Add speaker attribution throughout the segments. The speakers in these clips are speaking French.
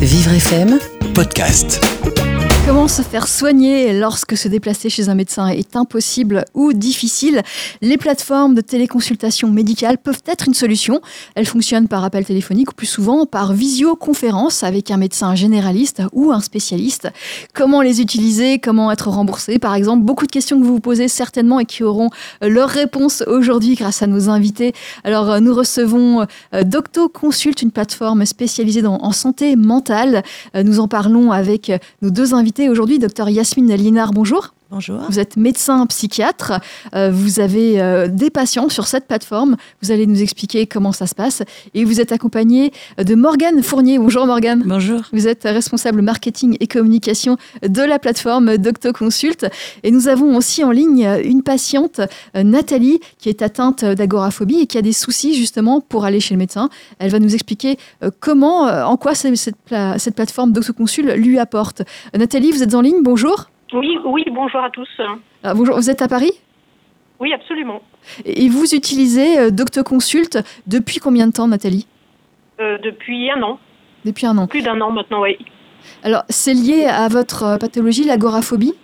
Speaker 1: Vivre FM Podcast.
Speaker 2: Comment se faire soigner lorsque se déplacer chez un médecin est impossible ou difficile Les plateformes de téléconsultation médicale peuvent être une solution. Elles fonctionnent par appel téléphonique ou plus souvent par visioconférence avec un médecin généraliste ou un spécialiste. Comment les utiliser Comment être remboursé? Par exemple, beaucoup de questions que vous vous posez certainement et qui auront leur réponse aujourd'hui grâce à nos invités. Alors, nous recevons euh, DoctoConsult, une plateforme spécialisée en santé mentale. Euh, nous en parlons avec nos deux invités aujourd'hui, docteur Yasmine Linard. Bonjour.
Speaker 3: Bonjour.
Speaker 2: Vous êtes médecin psychiatre, euh, vous avez euh, des patients sur cette plateforme, vous allez nous expliquer comment ça se passe et vous êtes accompagné de Morgane Fournier. Bonjour Morgane.
Speaker 3: Bonjour.
Speaker 2: Vous êtes responsable marketing et communication de la plateforme DoctoConsult et nous avons aussi en ligne une patiente, euh, Nathalie, qui est atteinte d'agoraphobie et qui a des soucis justement pour aller chez le médecin. Elle va nous expliquer comment, en quoi cette, cette plateforme DoctoConsult lui apporte. Nathalie, vous êtes en ligne, bonjour.
Speaker 4: Oui, oui, bonjour à tous.
Speaker 2: Ah, bonjour, vous êtes à Paris?
Speaker 4: Oui, absolument.
Speaker 2: Et vous utilisez euh, DoctoConsult depuis combien de temps, Nathalie?
Speaker 4: Euh, Depuis un an.
Speaker 2: Depuis un an.
Speaker 4: Plus d'un an maintenant, oui.
Speaker 2: Alors, c'est lié à votre euh, pathologie, l'agoraphobie?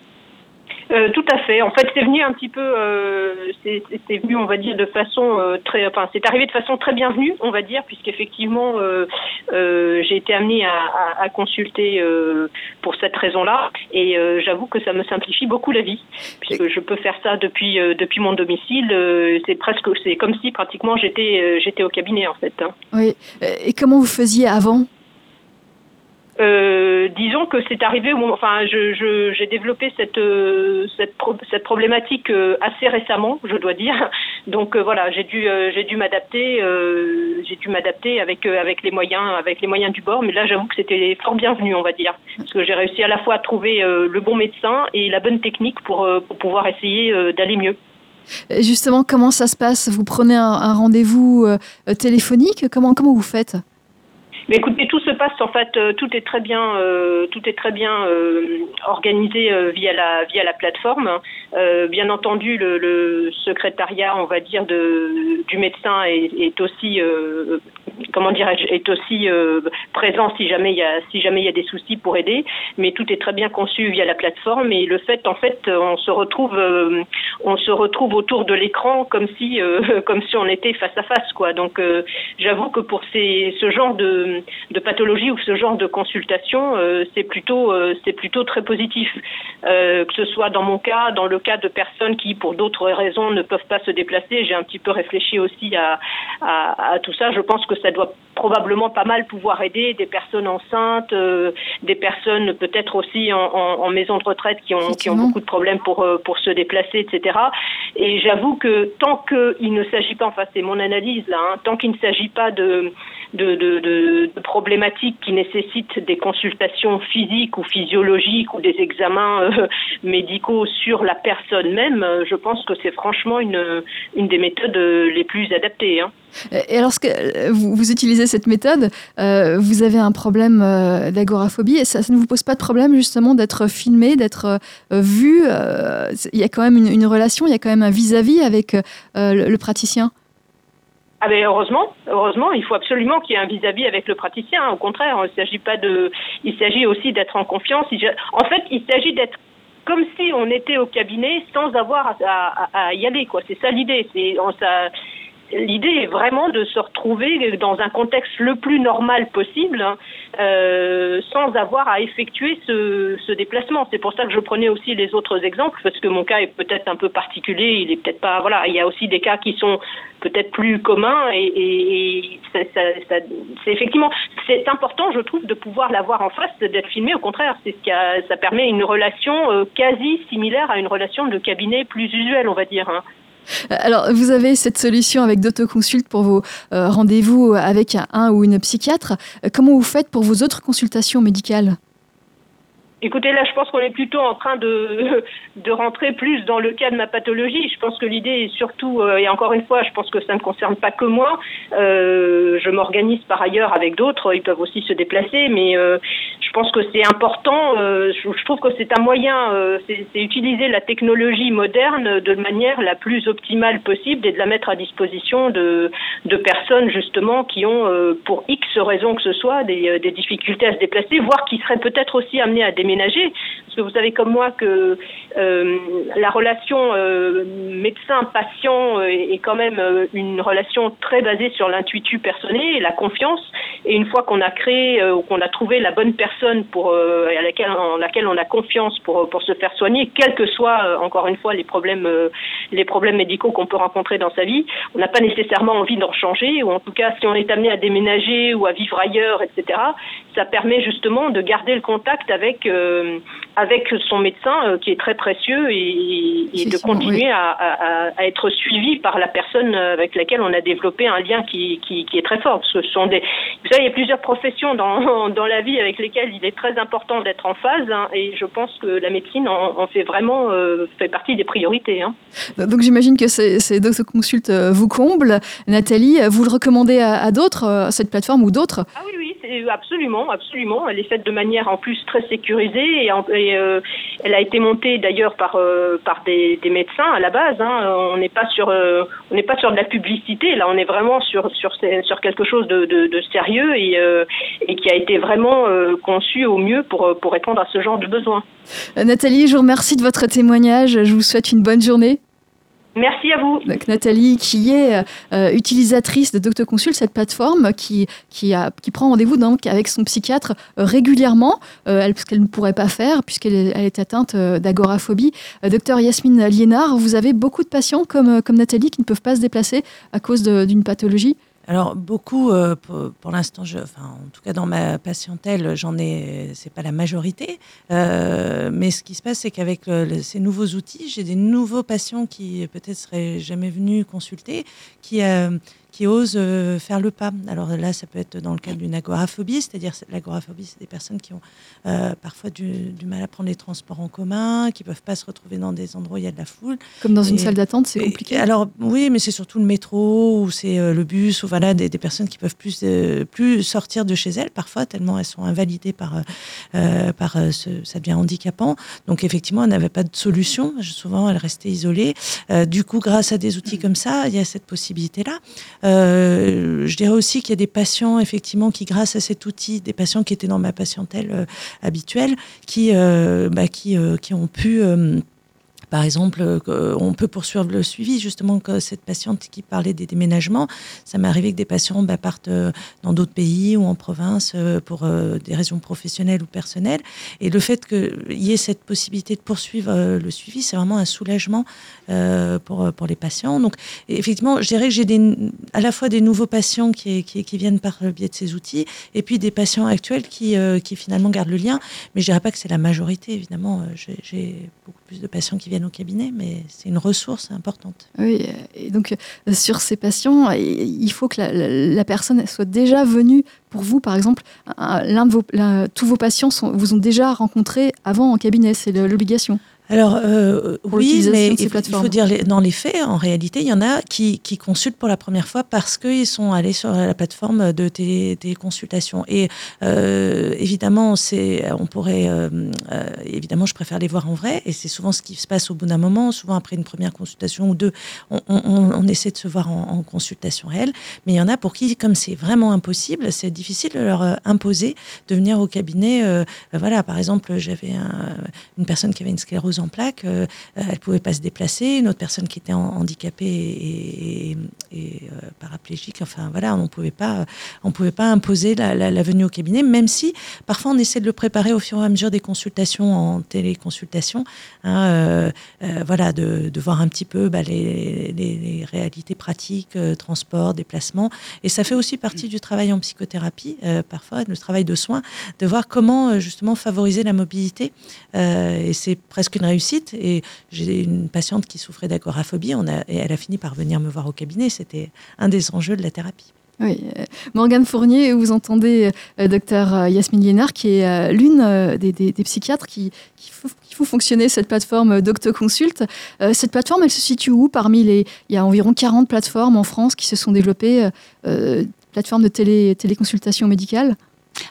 Speaker 4: Euh, tout à fait. En fait, c'est venu un petit peu, euh, c'est venu, on va dire, de façon euh, très, enfin, c'est arrivé de façon très bienvenue, on va dire, puisqu'effectivement, euh, euh, j'ai été amenée à, à, à consulter pour cette raison-là, et j'avoue que ça me simplifie beaucoup la vie, puisque je peux faire ça depuis depuis mon domicile. c'est presque, c'est comme si pratiquement j'étais j'étais au cabinet en fait. Hein.
Speaker 2: Oui. Et comment vous faisiez avant?
Speaker 4: Euh, disons que c'est arrivé moment, enfin, j'ai je, j'ai développé cette euh, cette, cette problématique euh, assez récemment, je dois dire. Donc euh, voilà, j'ai dû j'ai dû m'adapter, j'ai dû m'adapter avec avec les moyens avec les moyens du bord. Mais là, j'avoue que c'était fort bienvenu, on va dire, parce que j'ai réussi à la fois à trouver le bon médecin et la bonne technique pour pour pouvoir essayer d'aller mieux.
Speaker 2: Justement, comment ça se passe? Vous prenez un, un rendez-vous téléphonique? Comment comment vous faites?
Speaker 4: Mais écoutez, tout se passe en fait, euh, tout est très bien, euh, tout est très bien euh, organisé euh, via la via la plateforme. Euh, bien entendu, le, le, secrétariat, on va dire, de, du médecin est, est aussi, comment dirais-je, est aussi présent si jamais il y a si jamais il y a des soucis pour aider. Mais tout est très bien conçu via la plateforme et le fait, en fait, on se retrouve, on se retrouve autour de l'écran comme si comme si on était face à face, quoi. Donc, j'avoue que pour ces ce genre de de, pathologie ou ce genre de consultation, euh, c'est plutôt, euh, c'est plutôt très positif. Euh, que ce soit dans mon cas, dans le cas de personnes qui, pour d'autres raisons, ne peuvent pas se déplacer. J'ai un petit peu réfléchi aussi à, à, à, tout ça. Je pense que ça doit probablement pas mal pouvoir aider des personnes enceintes, euh, des personnes peut-être aussi en, en, en, maison de retraite qui ont, qui ont beaucoup de problèmes pour, pour se déplacer, etc. Et j'avoue que tant qu'il ne s'agit pas, enfin c'est mon analyse là, hein, tant qu'il ne s'agit pas de de, de, de, problématiques qui nécessitent des consultations physiques ou physiologiques ou des examens euh, médicaux sur la personne même, euh, je pense que c'est franchement une, une des méthodes euh, les plus adaptées. Hein.
Speaker 2: Et lorsque vous, utilisez cette méthode, vous avez un problème d'agoraphobie et ça, ne vous pose pas de problème justement d'être filmé, d'être vu. il y a quand même une, relation, il y a quand même un vis-à-vis -vis avec le praticien?
Speaker 4: Ah ben heureusement, heureusement, il faut absolument qu'il y ait un vis-à-vis -vis avec le praticien. Au contraire, il s'agit pas de, il s'agit aussi d'être en confiance. En fait, il s'agit d'être comme si on était au cabinet sans avoir à, à, y aller. C'est ça l'idée. L'idée est vraiment de se retrouver dans un contexte le plus normal possible, hein, euh, sans avoir à effectuer ce, ce déplacement. C'est pour ça que je prenais aussi les autres exemples, parce que mon cas est peut-être un peu particulier. Il est peut-être pas, voilà, il y a aussi des cas qui sont peut-être plus communs et, ça, c'est effectivement c'est important, je trouve, de pouvoir l'avoir en face, d'être filmé. Au contraire, c'est ce qui a, ça permet une relation euh, quasi similaire à une relation de cabinet plus usuelle, on va dire. Hein.
Speaker 2: Alors, vous avez cette solution avec d'autoconsult pour vos euh, rendez-vous avec un, un, ou une psychiatre. Euh, comment vous faites pour vos autres consultations médicales?
Speaker 4: Écoutez, là, je pense qu'on est plutôt en train de, de rentrer plus dans le cas de ma pathologie. Je pense que l'idée est surtout, euh, et encore une fois, je pense que ça ne concerne pas que moi. Euh, je m'organise par ailleurs avec d'autres, ils peuvent aussi se déplacer, mais euh, je pense que c'est important. Je, trouve que c'est un moyen, c'est utiliser la technologie moderne de manière la plus optimale possible et de la mettre à disposition de, personnes justement qui ont, pour X raisons que ce soit, des, des difficultés à se déplacer, voire qui seraient peut-être aussi amenées à Parce que vous savez comme moi que euh, la relation euh, médecin-patient est, est, quand même une relation très basée sur l'intuitu personnel et la confiance. Et une fois qu'on a créé ou qu'on a trouvé la bonne personne à laquelle en laquelle on a confiance pour pour se faire soigner, quels que soient encore une fois les problèmes les problèmes médicaux qu'on peut rencontrer dans sa vie, on n'a pas nécessairement envie d'en changer ou en tout cas si on est amené à déménager ou à vivre ailleurs, etc. Ça permet justement de garder le contact avec euh, avec son médecin euh, qui est très précieux et, et de continuer oui. à, à, à, être suivi par la personne avec laquelle on a développé un lien qui, qui, qui est très fort. Ce sont des, vous savez, il y a plusieurs professions dans, dans la vie avec lesquelles il est très important d'être en phase hein, et je pense que la médecine en, en fait vraiment euh, fait partie des priorités. Hein.
Speaker 2: Donc j'imagine que ces, ces Docs Consult euh, vous comblent. Nathalie, vous le recommandez à, à d'autres, cette plateforme ou d'autres?
Speaker 4: Ah oui, absolument, absolument. Elle est faite de manière en plus très sécurisée et, euh, elle a été montée d'ailleurs par euh, par des, médecins à la base. Hein. On n'est pas sur euh, on n'est pas sur de la publicité. Là, on est vraiment sur sur sur quelque chose de, de, de sérieux et et qui a été vraiment conçu au mieux pour pour répondre à ce genre de besoins.
Speaker 2: Nathalie, je vous remercie de votre témoignage. Je vous souhaite une bonne journée.
Speaker 4: Merci à vous.
Speaker 2: Donc, Nathalie, qui est euh, utilisatrice de DoctoConsult, cette plateforme qui, qui, a, qui prend rendez-vous donc avec son psychiatre euh, régulièrement, euh, elle, ce qu'elle ne pourrait pas faire puisqu'elle est, elle est atteinte euh, d'agoraphobie. Euh, docteur Yasmine Liénard, vous avez beaucoup de patients comme, comme Nathalie qui ne peuvent pas se déplacer à cause d'une pathologie
Speaker 3: alors beaucoup, euh, pour, l'instant, enfin, en tout cas dans ma patientèle, j'en ai, c'est pas la majorité, euh, mais ce qui se passe, c'est qu'avec ces nouveaux outils, j'ai des nouveaux patients qui peut-être seraient jamais venus consulter, qui euh, qui osent euh, faire le pas. Alors là, ça peut être dans le cadre d'une agoraphobie, c'est-à-dire l'agoraphobie, c'est des personnes qui ont euh, parfois du, du, mal à prendre les transports en commun, qui peuvent pas se retrouver dans des endroits où il y a de la foule.
Speaker 2: Comme dans et, une salle d'attente, c'est compliqué.
Speaker 3: Alors oui, mais c'est surtout le métro ou c'est euh, le bus ou voilà des, des, personnes qui peuvent plus plus sortir de chez elles parfois tellement elles sont invalidées par par ce, ça devient handicapant. Donc effectivement, elles n'avaient pas de solution. Souvent, elles restaient isolées. du coup, grâce à des outils comme ça, il y a cette possibilité là. Euh, je dirais aussi qu'il y a des patients, effectivement, qui, grâce à cet outil, des patients qui étaient dans ma patientèle euh, habituelle, qui, euh, bah, qui, qui ont pu par exemple, euh, on peut poursuivre le suivi, justement, que cette patiente qui parlait des déménagements, ça m'est arrivé que des patients bah, partent euh, dans d'autres pays ou en province euh, pour euh, des raisons professionnelles ou personnelles. Et le fait qu'il y ait cette possibilité de poursuivre euh, le suivi, c'est vraiment un soulagement euh, pour, pour les patients. Donc, effectivement, je dirais que j'ai à la fois des nouveaux patients qui, qui, viennent par le biais de ces outils et puis des patients actuels qui, euh, qui finalement gardent le lien. Mais je dirais pas que c'est la majorité, évidemment. J'ai beaucoup plus de patients qui viennent au cabinet, mais c'est une ressource importante.
Speaker 2: Oui, et donc euh, sur ces patients, il faut que la, personne soit déjà venue pour vous, par exemple, l'un de vos, tous vos patients vous ont déjà rencontré avant en cabinet, c'est l'obligation.
Speaker 3: Alors euh, oui, mais il, faut dire dans les faits, en réalité, il y en a qui, qui consultent pour la première fois parce qu'ils sont allés sur la plateforme de téléconsultation. Et euh, évidemment, c'est, on pourrait, euh, évidemment, je préfère les voir en vrai. Et c'est souvent ce qui se passe au bout d'un moment. Souvent après une première consultation ou deux, on, on, on essaie de se voir en, en, consultation réelle. Mais il y en a pour qui, comme c'est vraiment impossible, c'est difficile de leur imposer de venir au cabinet. Voilà, par exemple, j'avais un, une personne qui avait une sclérose en plaques, euh, elle pouvait pas se déplacer. Une autre personne qui était handicapée et, euh, paraplégique, enfin voilà, on on pouvait pas imposer la, venue au cabinet, même si parfois on essaie de le préparer au fur et à mesure des consultations en téléconsultation, hein, euh, euh voilà, de, voir un petit peu bah, les, réalités pratiques, euh, transport, déplacement, et ça fait aussi partie du travail en psychothérapie, euh, parfois le travail de soins, de voir comment justement favoriser la mobilité, et c'est presque une réussite. Et j'ai une patiente qui souffrait d'agoraphobie. Et elle a fini par venir me voir au cabinet. C'était un des enjeux de la thérapie.
Speaker 2: Oui, Morgane Fournier, vous entendez docteur Yasmine Liénard, qui est l'une des, psychiatres qui, faut, fonctionner cette plateforme DoctoConsult. cette plateforme, elle se situe où parmi les... Il y a environ 40 plateformes en France qui se sont développées, plateformes de télé, téléconsultation médicale?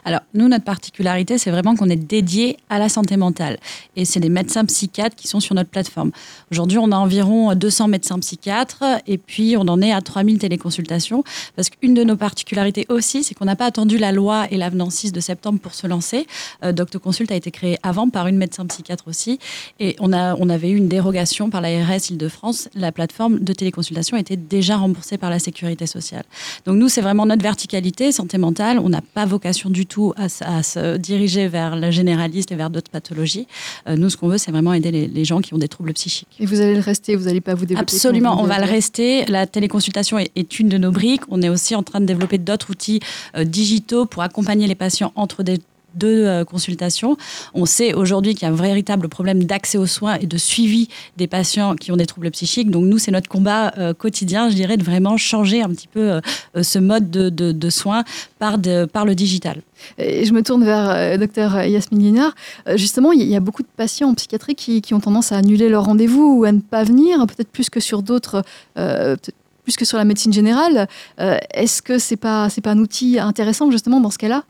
Speaker 5: Alors, nous, notre particularité, c'est vraiment qu'on est dédié à la santé mentale. Et c'est les médecins psychiatres qui sont sur notre plateforme. Aujourd'hui, on a environ 200 médecins psychiatres et puis on en est à 3000 téléconsultations. Parce qu'une de nos particularités aussi, c'est qu'on n'a pas attendu la loi et l'avenant 6 de septembre pour se lancer. Euh, DoctoConsult a été créé avant par une médecin psychiatre aussi. Et on, a, on avait eu une dérogation par l'ARS Île-de-France. La plateforme de téléconsultation était déjà remboursée par la sécurité sociale. Donc, nous, c'est vraiment notre verticalité, santé mentale. On n'a pas vocation du tout à, se diriger vers le généraliste et vers d'autres pathologies. Euh, nous, ce qu'on veut, c'est vraiment aider les, gens qui ont des troubles psychiques.
Speaker 2: Et vous allez le rester, vous n'allez pas vous développer
Speaker 5: Absolument, on va le rester. La téléconsultation est, une de nos briques. On est aussi en train de développer d'autres outils euh, digitaux pour accompagner les patients entre des deux euh, consultations. On sait aujourd'hui qu'il y a un véritable problème d'accès aux soins et de suivi des patients qui ont des troubles psychiques. Donc nous, c'est notre combat euh, quotidien, je dirais, de vraiment changer un petit peu euh, ce mode de, soins par, le digital.
Speaker 2: Et je me tourne vers docteur Yasmine Linard. justement, il y a beaucoup de patients en psychiatrie qui, ont tendance à annuler leur rendez-vous ou à ne pas venir, peut-être plus que sur d'autres, plus que sur la médecine générale. Est-ce que c'est pas pas un outil intéressant justement dans ce cas-là?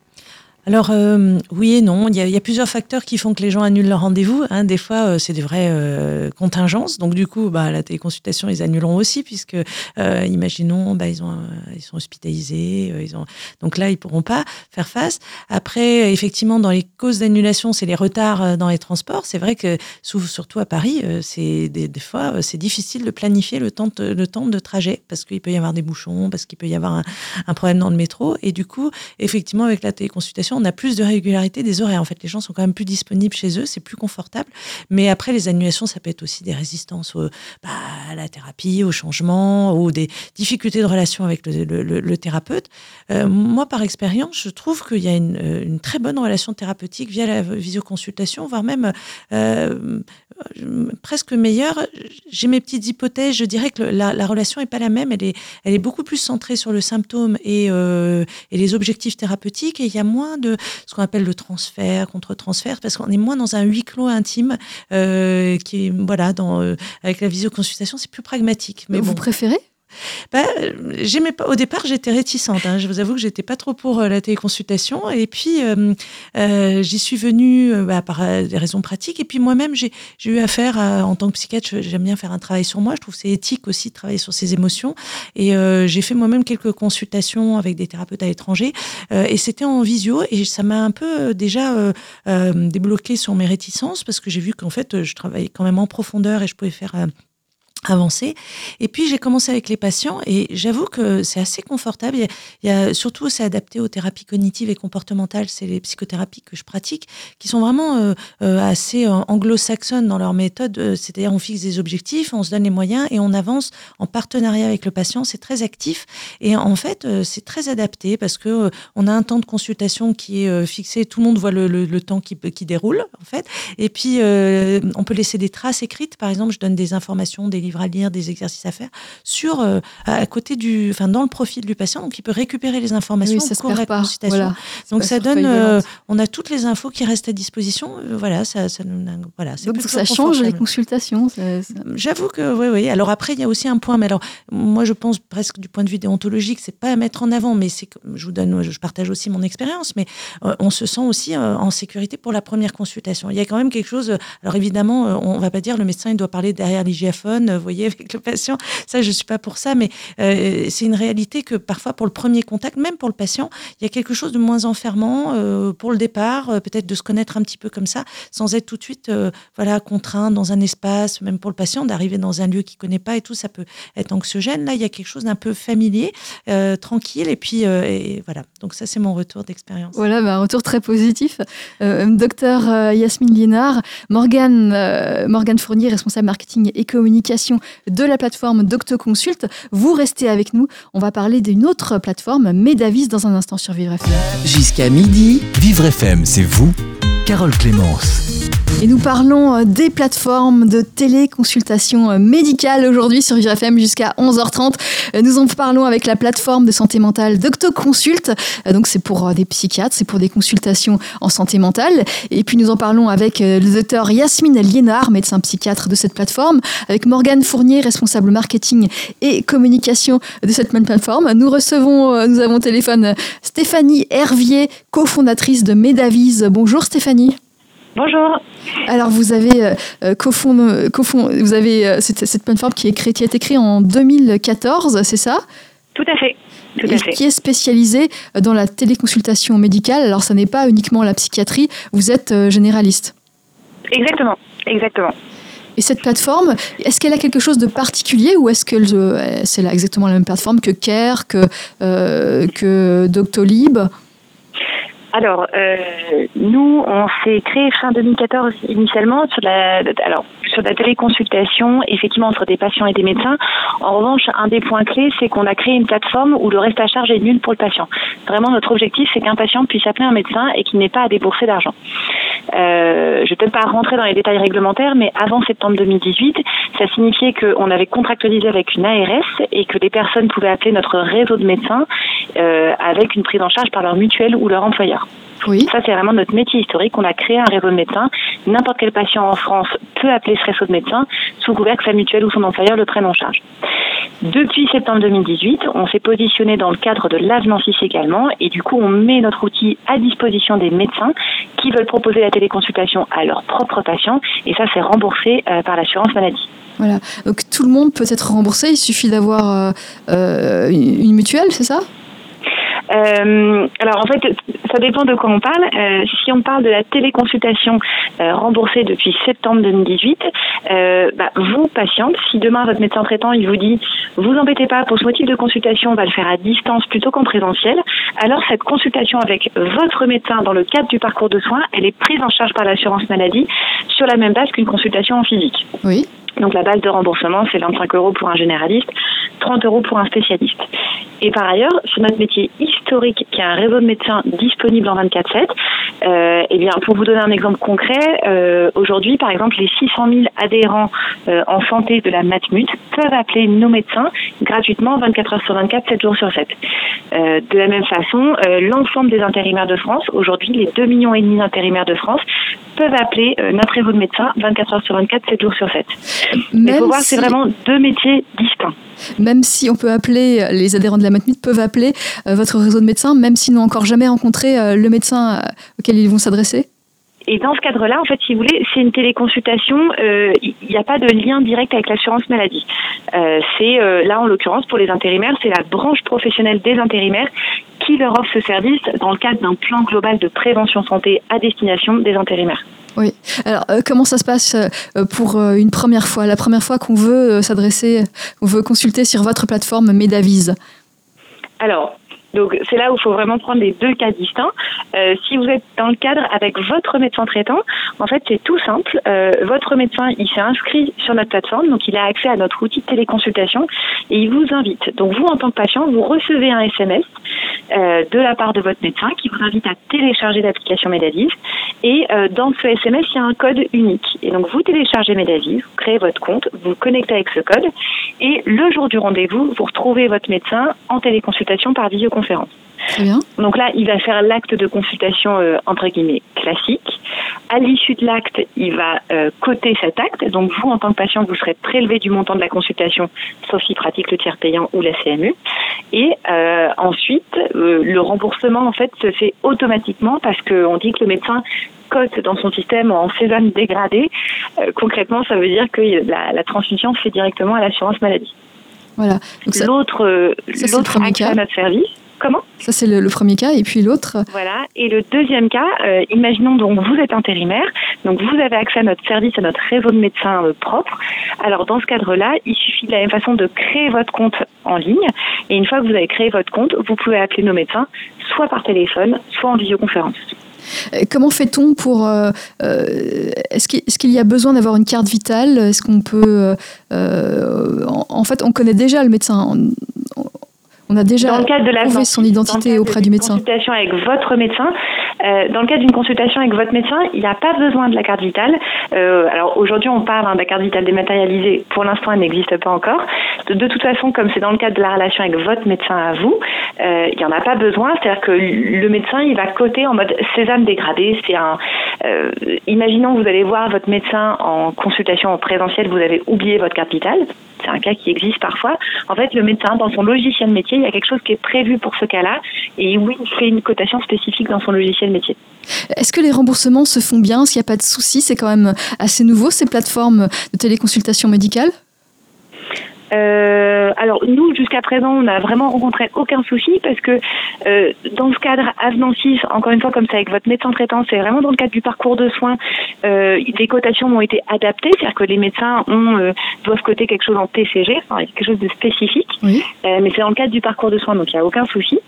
Speaker 3: Alors euh, oui et non, il y, a, plusieurs facteurs qui font que les gens annulent leur rendez-vous. Hein. Des fois, euh, c'est des vraies euh, contingences. Donc du coup, bah, la téléconsultation, ils annuleront aussi puisque, imaginons, bah, ils, ont, ils sont hospitalisés. ils ont... Donc là, ils pourront pas faire face. Après, effectivement, dans les causes d'annulation, c'est les retards dans les transports. C'est vrai que surtout à Paris, c'est des, fois, c'est difficile de planifier le temps de, le temps de trajet parce qu'il peut y avoir des bouchons, parce qu'il peut y avoir un, un problème dans le métro. Et du coup, effectivement, avec la téléconsultation, on a plus de régularité des horaires. En fait, les gens sont quand même plus disponibles chez eux, c'est plus confortable. Mais après, les annulations, ça peut être aussi des résistances bah, à la thérapie, au changement, ou des difficultés de relation avec le, thérapeute. Euh, moi, par expérience, je trouve qu'il y a une, très bonne relation thérapeutique via la visioconsultation, voire même euh, presque meilleure. J'ai mes petites hypothèses. Je dirais que la, relation n'est pas la même. Elle est, beaucoup plus centrée sur le symptôme et, euh, et les objectifs thérapeutiques. Et il y a moins de ce qu'on appelle le transfert, contre-transfert, parce qu'on est moins dans un huis clos intime euh, qui est, voilà, dans, euh, avec la visioconsultation, c'est plus pragmatique.
Speaker 2: Mais vous préférez?
Speaker 3: Bah. Au départ, j'étais réticente. Hein. Je vous avoue que j'étais pas trop pour euh, la téléconsultation. Et puis, euh, euh, j'y suis venue bah, par des raisons pratiques. Et puis, moi-même, j'ai eu affaire en tant que psychiatre. J'aime bien faire un travail sur moi. Je trouve c'est éthique aussi de travailler sur ses émotions. Et j'ai fait moi-même quelques consultations avec des thérapeutes à l'étranger. et c'était en visio. Et ça m'a un peu déjà débloqué sur mes réticences parce que j'ai vu qu'en fait, je travaillais quand même en profondeur et je pouvais faire avancé. Et puis j'ai commencé avec les patients et j'avoue que c'est assez confortable. Il y a, surtout c'est adapté aux thérapies cognitives et comportementales, c'est les psychothérapies que je pratique, qui sont vraiment euh, euh, assez euh, anglo-saxonnes dans leur méthode. C'est-à-dire on fixe des objectifs, on se donne les moyens et on avance en partenariat avec le patient. C'est très actif et en fait c'est très adapté parce que on a un temps de consultation qui est fixé. Tout le monde voit le, le, temps qui, qui déroule en fait. Et puis on peut laisser des traces écrites. Par exemple, je donne des informations, des livres à lire, des exercices à faire sur euh, à côté du, enfin dans le profil du patient, donc il peut récupérer les informations
Speaker 2: oui, ça se perd pas. Voilà,
Speaker 3: donc ça donne, euh, on a toutes les infos qui restent à disposition. Euh, voilà, ça, ça voilà.
Speaker 2: Donc ça change les consultations.
Speaker 3: J'avoue que oui, oui. Alors après, il y a aussi un point, mais alors moi je pense presque du point de vue déontologique, c'est pas à mettre en avant, mais c'est, je vous donne, je partage aussi mon expérience, mais on se sent aussi en sécurité pour la première consultation. Il y a quand même quelque chose. Alors évidemment, on va pas dire le médecin il doit parler derrière l'hygiaphone voyez, avec le patient. Ça, je suis pas pour ça, mais euh, c'est une réalité que parfois, pour le premier contact, même pour le patient, il y a quelque chose de moins enfermant euh, pour le départ, euh, peut-être de se connaître un petit peu comme ça, sans être tout de suite, voilà, contraint dans un espace, même pour le patient, d'arriver dans un lieu qu'il connaît pas et tout, ça peut être anxiogène. Là, il y a quelque chose d'un peu familier, tranquille, et puis voilà. Donc ça, c'est mon retour d'expérience.
Speaker 2: Voilà, bah, un retour très positif. docteur Yasmine Liénard, Morgane, Morgane Fournier, responsable marketing et communication de la plateforme DoctoConsult. Vous restez avec nous. On va parler d'une autre plateforme, Medavis, dans un instant sur Vivre FM.
Speaker 1: Jusqu'à midi, Vivre FM, c'est vous, Carole Clémence.
Speaker 2: Et nous parlons euh, des plateformes de téléconsultation euh, médicale aujourd'hui sur FM jusqu'à 11h30. Euh, nous en parlons avec la plateforme de santé mentale DoctoConsult. Donc c'est pour des psychiatres, c'est pour des consultations en santé mentale. Et puis nous en parlons avec le docteur Yasmine Liénard, médecin psychiatre de cette plateforme, avec Morgane Fournier, responsable marketing et communication de cette même plateforme. Nous recevons, nous avons au téléphone Stéphanie Hervier, cofondatrice de Medavise. Bonjour Stéphanie.
Speaker 6: Bonjour.
Speaker 2: Alors vous avez euh, euh vous avez euh, cette, plateforme qui, est créée, qui a été créée en 2014, c'est ça?
Speaker 6: Tout à fait. Tout
Speaker 2: à fait. qui est spécialisée dans la téléconsultation médicale. Alors ça n'est pas uniquement la psychiatrie, vous êtes euh, généraliste.
Speaker 6: Exactement, exactement.
Speaker 2: Et cette plateforme, est-ce qu'elle a quelque chose de particulier ou est-ce que c'est exactement la même plateforme que Care, que, que Doctolib?
Speaker 6: Alors, euh, nous, on s'est créé fin 2014 initialement sur la, alors, sur la téléconsultation, effectivement, entre des patients et des médecins. En revanche, un des points clés, c'est qu'on a créé une plateforme où le reste à charge est nul pour le patient. Vraiment, notre objectif, c'est qu'un patient puisse appeler un médecin et qu'il n'ait pas à débourser d'argent. Euh, je ne vais peut-être pas rentrer dans les détails réglementaires, mais avant septembre 2018, ça signifiait qu'on avait contractualisé avec une ARS et que les personnes pouvaient appeler notre réseau de médecins euh, avec une prise en charge par leur mutuelle ou leur employeur. Oui. Ça, c'est vraiment notre métier historique. On a créé un réseau de médecins. N'importe quel patient en France peut appeler ce réseau de médecins sous couvert que sa mutuelle ou son employeur le prenne en charge. Depuis septembre 2018, on s'est positionné dans le cadre de l'avenant 6 également et du coup, on met notre outil à disposition des médecins qui veulent proposer la téléconsultation à leurs propres patients et ça, c'est remboursé euh, par l'assurance maladie.
Speaker 2: Voilà, donc tout le monde peut être remboursé, il suffit d'avoir euh, euh, une mutuelle, c'est ça?
Speaker 6: Euh, alors en fait, ça dépend de quoi on parle. Euh, si on parle de la téléconsultation euh, remboursée depuis septembre 2018, euh, bah, vous, patiente, si demain votre médecin traitant il vous dit vous embêtez pas pour ce motif de consultation, on va le faire à distance plutôt qu'en présentiel, alors cette consultation avec votre médecin dans le cadre du parcours de soins, elle est prise en charge par l'assurance maladie sur la même base qu'une consultation en physique.
Speaker 2: Oui.
Speaker 6: Donc la base de remboursement, c'est 25 euros pour un généraliste, 30 euros pour un spécialiste. Et par ailleurs, sur notre métier historique, qui a un réseau de médecins disponible en 24/7, euh, eh bien, pour vous donner un exemple concret, euh, aujourd'hui, par exemple, les 600 000 adhérents euh, en santé de la Matmut peuvent appeler nos médecins gratuitement 24 heures sur 24, 7 jours sur 7. Euh, de la même façon, l'ensemble des intérimaires de France, aujourd'hui, les 2 millions d'intérimaires de France, peuvent appeler notre réseau de médecins 24 heures sur 24, 7 jours sur 7. Il faut voir, c'est vraiment deux métiers distincts.
Speaker 2: Même si on peut appeler, les adhérents de la Matmut peuvent appeler votre réseau de médecins, même s'ils n'ont encore jamais rencontré le médecin auquel ils vont s'adresser
Speaker 6: et dans ce cadre-là, en fait, si vous voulez, c'est une téléconsultation. Euh, il n'y a pas de lien direct avec l'assurance maladie. Euh, c'est euh, là, en l'occurrence, pour les intérimaires, c'est la branche professionnelle des intérimaires qui leur offre ce service dans le cadre d'un plan global de prévention santé à destination des intérimaires.
Speaker 2: Oui. Alors, comment ça se passe pour une première fois? La première fois qu'on veut s'adresser, on veut consulter sur votre plateforme Medavise?
Speaker 6: Alors, donc c'est là où il faut vraiment prendre les deux cas distincts. Euh, si vous êtes dans le cadre avec votre médecin traitant, en fait c'est tout simple. Euh, votre médecin il s'est inscrit sur notre plateforme, donc il a accès à notre outil de téléconsultation et il vous invite. Donc vous en tant que patient, vous recevez un SMS euh, de la part de votre médecin qui vous invite à télécharger l'application Medavise. Et euh, dans ce SMS, il y a un code unique. Et donc vous téléchargez Medavise, vous créez votre compte, vous, vous connectez avec ce code et le jour du rendez-vous, vous retrouvez votre médecin en téléconsultation par visioconférence
Speaker 2: bien.
Speaker 6: Donc là, il va faire l'acte de consultation euh, entre guillemets classique. À l'issue de l'acte, il va euh, coter cet acte. Donc vous, en tant que patient, vous serez prélevé du montant de la consultation, sauf s'il pratique le tiers payant ou la CMU. Et euh, ensuite, le remboursement en fait se fait automatiquement parce qu'on dit que le médecin cote dans son système en césame dégradé. concrètement, ça veut dire que la, la transmission se fait directement à l'assurance maladie.
Speaker 2: Voilà.
Speaker 6: L'autre, l'autre accès à notre service, Comment
Speaker 2: Ça, c'est le, premier cas. Et puis l'autre
Speaker 6: Voilà. Et le deuxième cas, euh, imaginons donc vous êtes intérimaire, donc vous avez accès à notre service, à notre réseau de médecins euh, propre. Alors, dans ce cadre-là, il suffit de la même façon de créer votre compte en ligne. Et une fois que vous avez créé votre compte, vous pouvez appeler nos médecins, soit par téléphone, soit en visioconférence.
Speaker 2: Euh, comment fait-on pour... est-ce qu'il y a besoin d'avoir une carte vitale? Est-ce qu'on peut... en, fait, on connaît déjà le médecin. On a déjà
Speaker 6: dans le cadre de la
Speaker 2: son identité auprès du médecin.
Speaker 6: Consultation avec votre médecin, dans le cas d'une consultation avec votre médecin, il n'y a pas besoin de la carte vitale. alors aujourd'hui, on parle hein, de la carte vitale dématérialisée. Pour l'instant, elle n'existe pas encore. De, toute façon, comme c'est dans le cadre de la relation avec votre médecin à vous, il n'y en a pas besoin. C'est-à-dire que le médecin, il va coter en mode sésame dégradé. C'est un. imaginons que vous allez voir votre médecin en consultation en présentiel, vous avez oublié votre carte vitale. C'est un cas qui existe parfois. En fait, le médecin, dans son logiciel métier, il y a quelque chose qui est prévu pour ce cas-là. Et oui, il fait une cotation spécifique dans son logiciel métier.
Speaker 2: Est-ce que les remboursements se font bien? S'il n'y a pas de soucis, c'est quand même assez nouveau, ces plateformes de téléconsultation médicale?
Speaker 6: Euh, alors nous, jusqu'à présent, on n'a vraiment rencontré aucun souci parce que euh, dans ce cadre Avenant 6, encore une fois, comme ça avec votre médecin traitant, c'est vraiment dans le cadre du parcours de soins, euh, les cotations ont été adaptées, c'est-à-dire que les médecins ont, euh, doivent coter quelque chose en TCG, enfin, quelque chose de spécifique, oui. Euh, mais c'est dans le cadre du parcours de soins, donc il n'y a aucun souci.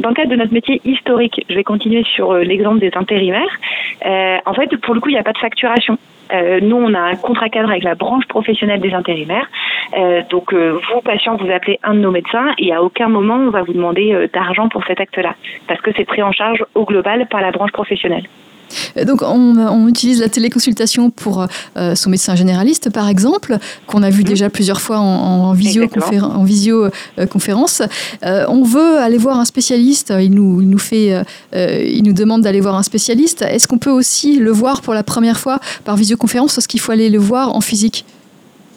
Speaker 6: Dans le cadre de notre métier historique, je vais continuer sur euh, l'exemple des intérimaires. en fait, pour le coup, il n'y a pas de facturation. Euh, nous, on a un contrat cadre avec la branche professionnelle des intérimaires. Euh, donc, euh, vous, patients, vous appelez un de nos médecins et à aucun moment on va vous demander d'argent pour cet acte-là, parce que c'est pris en charge au global par la branche professionnelle.
Speaker 2: Euh, donc on, utilise la téléconsultation pour euh, son médecin généraliste, par exemple, qu'on a vu mhm. déjà plusieurs fois en, visioconférence. Euh, on veut aller voir un spécialiste, il nous, il nous, fait, il nous demande d'aller voir un spécialiste. Est-ce qu'on peut aussi le voir pour la première fois par visioconférence? Est-ce qu'il faut aller le voir en physique?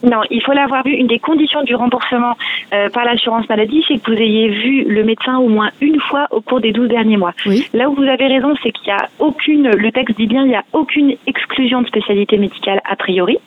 Speaker 6: Non, il faut l'avoir vu. Une des conditions du remboursement euh, par l'assurance maladie, c'est que vous ayez vu le médecin au moins une fois au cours des 12 derniers mois. Là où vous avez raison, c'est qu'il n'y a aucune, le texte dit bien, il n'y a aucune exclusion de spécialité médicale a priori.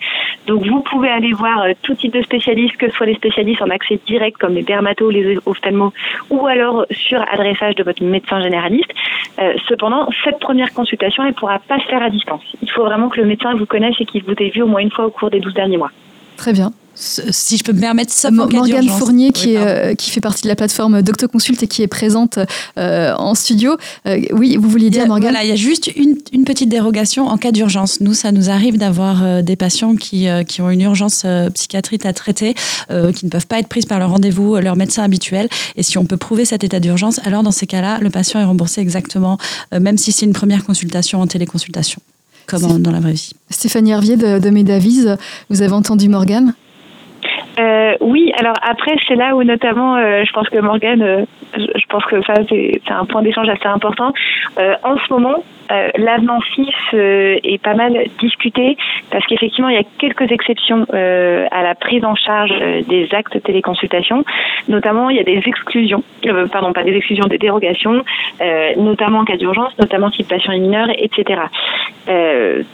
Speaker 6: Donc vous pouvez aller voir euh, tout type de spécialistes, que ce soit les spécialistes en accès direct comme les dermatos, les ophtalmos, ou alors sur adressage de votre médecin généraliste. Euh, cependant, cette première consultation, elle ne pourra pas se faire à distance. Il faut vraiment que le médecin vous connaisse et qu'il vous ait vu au moins une fois au cours des 12 derniers mois.
Speaker 2: Très bien.
Speaker 5: Si je peux me permettre, ça
Speaker 2: Morgane Fournier, qui, euh, qui fait partie de la plateforme DoctoConsult et qui est présente euh, en studio. Euh, oui, vous vouliez dire, Morgane
Speaker 5: Voilà, il y a juste une, une, petite dérogation en cas d'urgence. Nous, ça nous arrive d'avoir des patients qui, qui ont une urgence psychiatrique à traiter, qui ne peuvent pas être prises par leur rendez-vous, leur médecin habituel. Et si on peut prouver cet état d'urgence, alors dans ces cas-là, le patient est remboursé exactement, même si c'est une première consultation en téléconsultation comme dans la vraie vie.
Speaker 2: Stéphanie Hervier de, de Medavise, vous avez entendu Morgane?
Speaker 6: Euh, oui, alors après, c'est là où notamment, euh, je pense que Morgane, euh, je pense que ça, c'est un point d'échange assez important. en ce moment, euh, l'avenant 6 euh, est pas mal discuté parce qu'effectivement, il y a quelques exceptions euh, à la prise en charge des actes téléconsultation. Notamment, il y a des exclusions, pardon, pas des exclusions, des dérogations, notamment en cas d'urgence, notamment si le patient est mineur, etc.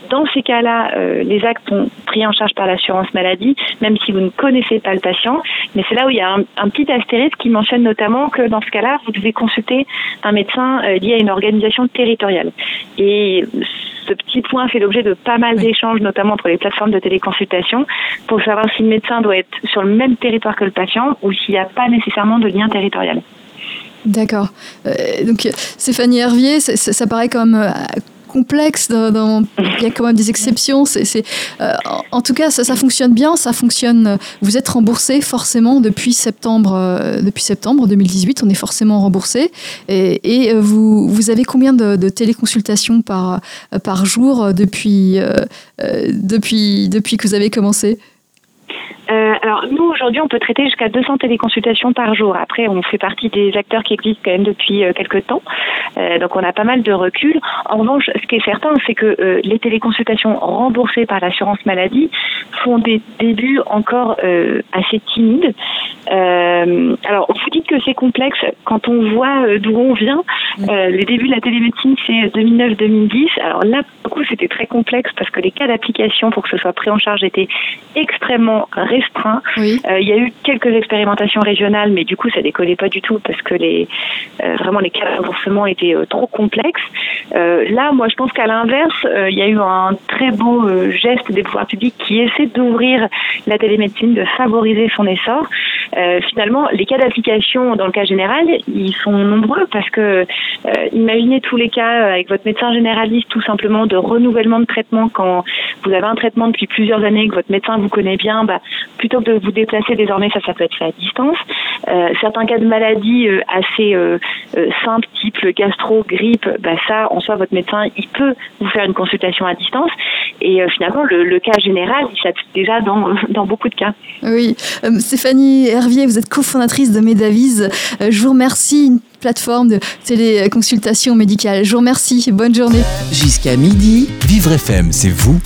Speaker 6: dans ces cas-là, les actes sont pris en charge par l'assurance maladie, même si vous ne connaissez pas le patient. Mais c'est là où il y a un, un petit astérisque qui mentionne notamment que dans ce cas-là, vous devez consulter un médecin lié à une organisation territoriale. Et ce petit point fait l'objet de pas mal d'échanges, notamment entre les plateformes de téléconsultation, pour savoir si le médecin doit être sur le même territoire que le patient ou s'il n'y a pas nécessairement de lien territorial.
Speaker 2: D'accord. Euh, donc Stéphanie Hervier, ça, paraît comme complexe. Dans, il y a quand même des exceptions. Euh, en, tout cas, ça, fonctionne bien. Ça fonctionne. Vous êtes remboursé forcément depuis septembre, euh, depuis septembre 2018. On est forcément remboursé. Et, euh, vous, vous avez combien de, téléconsultations par, par jour depuis, depuis, depuis que vous avez commencé?
Speaker 6: Euh, alors nous aujourd'hui on peut traiter jusqu'à 200 téléconsultations par jour. Après on fait partie des acteurs qui existent quand même depuis euh, quelques temps, euh, donc on a pas mal de recul. En revanche, ce qui est certain, c'est que les téléconsultations remboursées par l'assurance maladie font des débuts encore assez timides. alors vous dites que c'est complexe quand on voit d'où on vient. les débuts de la télémédecine c'est 2009-2010. Alors là pour coup c'était très complexe parce que les cas d'application pour que ce soit pris en charge étaient extrêmement restreint. Euh, il y a eu quelques expérimentations régionales, mais du coup, ça décollait pas du tout parce que les euh, vraiment les cas de remboursement étaient euh, trop complexes. là, moi, je pense qu'à l'inverse, il y a eu un très beau geste des pouvoirs publics qui essaie d'ouvrir la télémédecine, de favoriser son essor. finalement, les cas d'application dans le cas général, ils sont nombreux parce que imaginez tous les cas avec votre médecin généraliste, tout simplement de renouvellement de traitement quand vous avez un traitement depuis plusieurs années, que votre médecin vous connaît bien, bah, plutôt que de vous déplacer désormais, ça, ça peut être fait à distance. Euh, certains cas de maladie euh, assez euh, simples, type le gastro, grippe, bah, ça, en soi, votre médecin, il peut vous faire une consultation à distance. Et finalement, le, cas général, il s'applique déjà dans, dans beaucoup de cas.
Speaker 2: Oui. Stéphanie Hervier, vous êtes cofondatrice de Medavise. je vous remercie. Une plateforme de téléconsultation médicale. Je vous remercie. Bonne journée.
Speaker 1: Jusqu'à midi, Vivre FM, c'est vous,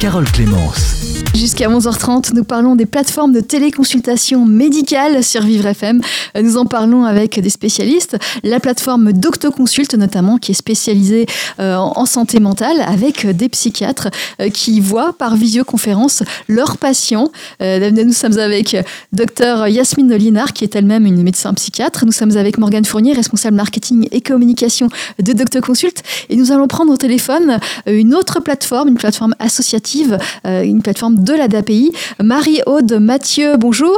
Speaker 1: Carole Clémence.
Speaker 2: Jusqu'à 11h30, nous parlons des plateformes de téléconsultation médicale sur Vivre FM. Nous en parlons avec des spécialistes. La plateforme DoctoConsult notamment, qui est spécialisée euh, en santé mentale, avec des psychiatres euh, qui voient par visioconférence leurs patients. Euh, nous sommes avec docteur Yasmine Nolinard, qui est elle-même une médecin psychiatre. Nous sommes avec Morgane Fournier, responsable marketing et communication de DoctoConsult. Et nous allons prendre au téléphone une autre plateforme, une plateforme associative, une plateforme de la DAPI. Marie-Aude Mathieu, bonjour.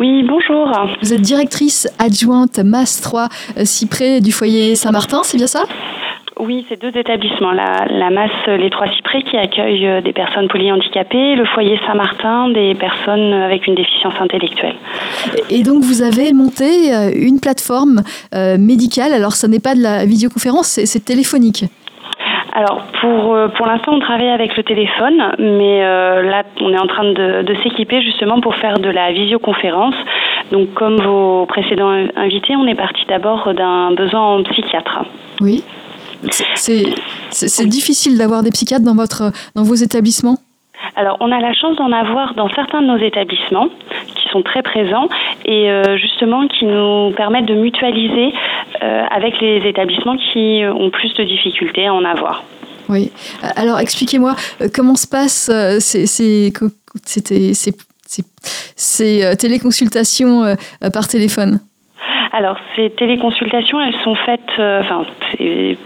Speaker 7: Oui, bonjour.
Speaker 2: Vous êtes directrice adjointe MAS 3 Cyprès du foyer Saint-Martin, c'est bien ça?
Speaker 7: Oui, c'est deux établissements. La, la, masse Les Trois Cyprès qui accueille euh, des personnes polyhandicapées, le foyer Saint-Martin des personnes avec une déficience intellectuelle.
Speaker 2: Et donc vous avez monté euh, une plateforme euh, médicale. Alors ce n'est pas de la visioconférence, c'est téléphonique.
Speaker 7: Alors pour euh, pour l'instant on travaille avec le téléphone, mais euh, là on est en train de, de s'équiper justement pour faire de la visioconférence. Donc comme vos précédents invités, on est parti d'abord d'un besoin en psychiatre.
Speaker 2: Oui. C'est difficile d'avoir des psychiatres dans votre dans vos établissements?
Speaker 7: Alors, on a la chance d'en avoir dans certains de nos établissements qui sont très présents et euh, justement qui nous permettent de mutualiser avec les établissements qui ont plus de difficultés à en avoir.
Speaker 2: Oui. Alors, expliquez-moi euh, comment se passent ces, ces téléconsultations par téléphone?
Speaker 7: Alors, ces téléconsultations, elles sont faites, euh, enfin,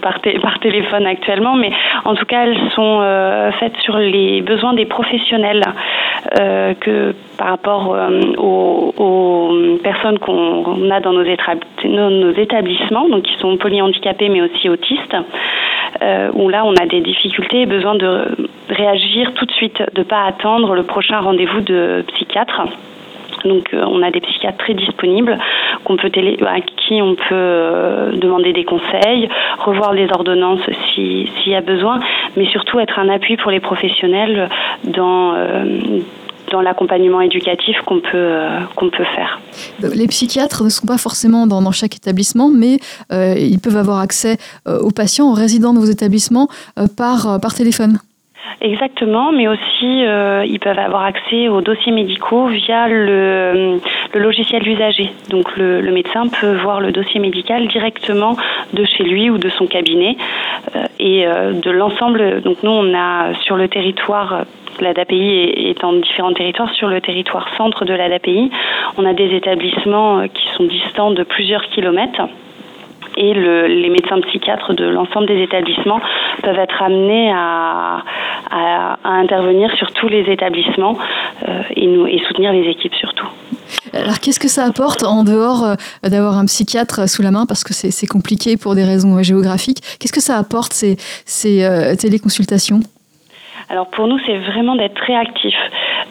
Speaker 7: par, par, téléphone actuellement, mais en tout cas, elles sont euh, faites sur les besoins des professionnels euh, que par rapport aux, personnes qu'on a dans nos, nos, établissements, donc qui sont polyhandicapés mais aussi autistes, où là, on a des difficultés et besoin de réagir tout de suite, de ne pas attendre le prochain rendez-vous de psychiatre. Donc euh, on a des psychiatres très disponibles à qui on peut euh, demander des conseils, revoir les ordonnances s'il y a besoin, mais surtout être un appui pour les professionnels dans euh, l'accompagnement éducatif qu'on peut, faire.
Speaker 2: Les psychiatres ne sont pas forcément dans, chaque établissement, mais ils peuvent avoir accès aux patients, aux résidents de vos établissements par téléphone.
Speaker 7: Exactement, mais aussi euh, ils peuvent avoir accès aux dossiers médicaux via le, le logiciel usager. Donc le, médecin peut voir le dossier médical directement de chez lui ou de son cabinet euh, et euh, de l'ensemble. Donc nous on a sur le territoire l'ADAPI est en différents territoires. Sur le territoire centre de l'ADAPI, on a des établissements qui sont distants de plusieurs kilomètres et le, les médecins psychiatres de l'ensemble des établissements peuvent être amenés à, à, intervenir sur tous les établissements euh, et, nous, et soutenir les équipes surtout.
Speaker 2: Alors qu'est-ce que ça apporte en dehors euh, d'avoir un psychiatre sous la main? Parce que c'est compliqué pour des raisons géographiques Qu'est-ce que ça apporte ces, ces euh, téléconsultations?
Speaker 7: Alors pour nous, c'est vraiment d'être réactif.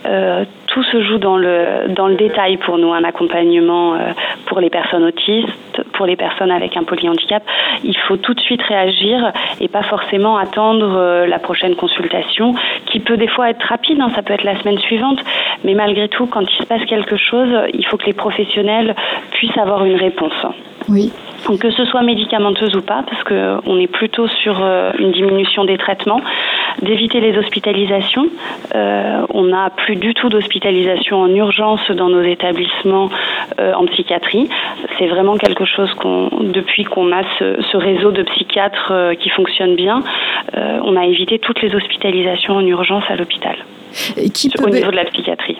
Speaker 7: Euh, tout se joue dans le, dans le détail pour nous, un accompagnement euh, pour les personnes autistes, pour les personnes avec un polyhandicap. Il faut tout de suite réagir et pas forcément attendre euh, la prochaine consultation, qui peut des fois être rapide, hein, ça peut être la semaine suivante, mais malgré tout, quand il se passe quelque chose, il faut que les professionnels puissent avoir une réponse.
Speaker 2: Oui.
Speaker 7: Que ce soit médicamenteuse ou pas, parce qu'on est plutôt sur une diminution des traitements, d'éviter les hospitalisations. Euh, on n'a plus du tout d'hospitalisation en urgence dans nos établissements euh, en psychiatrie. C'est vraiment quelque chose qu'on, depuis qu'on a ce, réseau de psychiatres euh, qui fonctionne bien, on a évité toutes les hospitalisations en urgence à l'hôpital. Qui au niveau de la psychiatrie.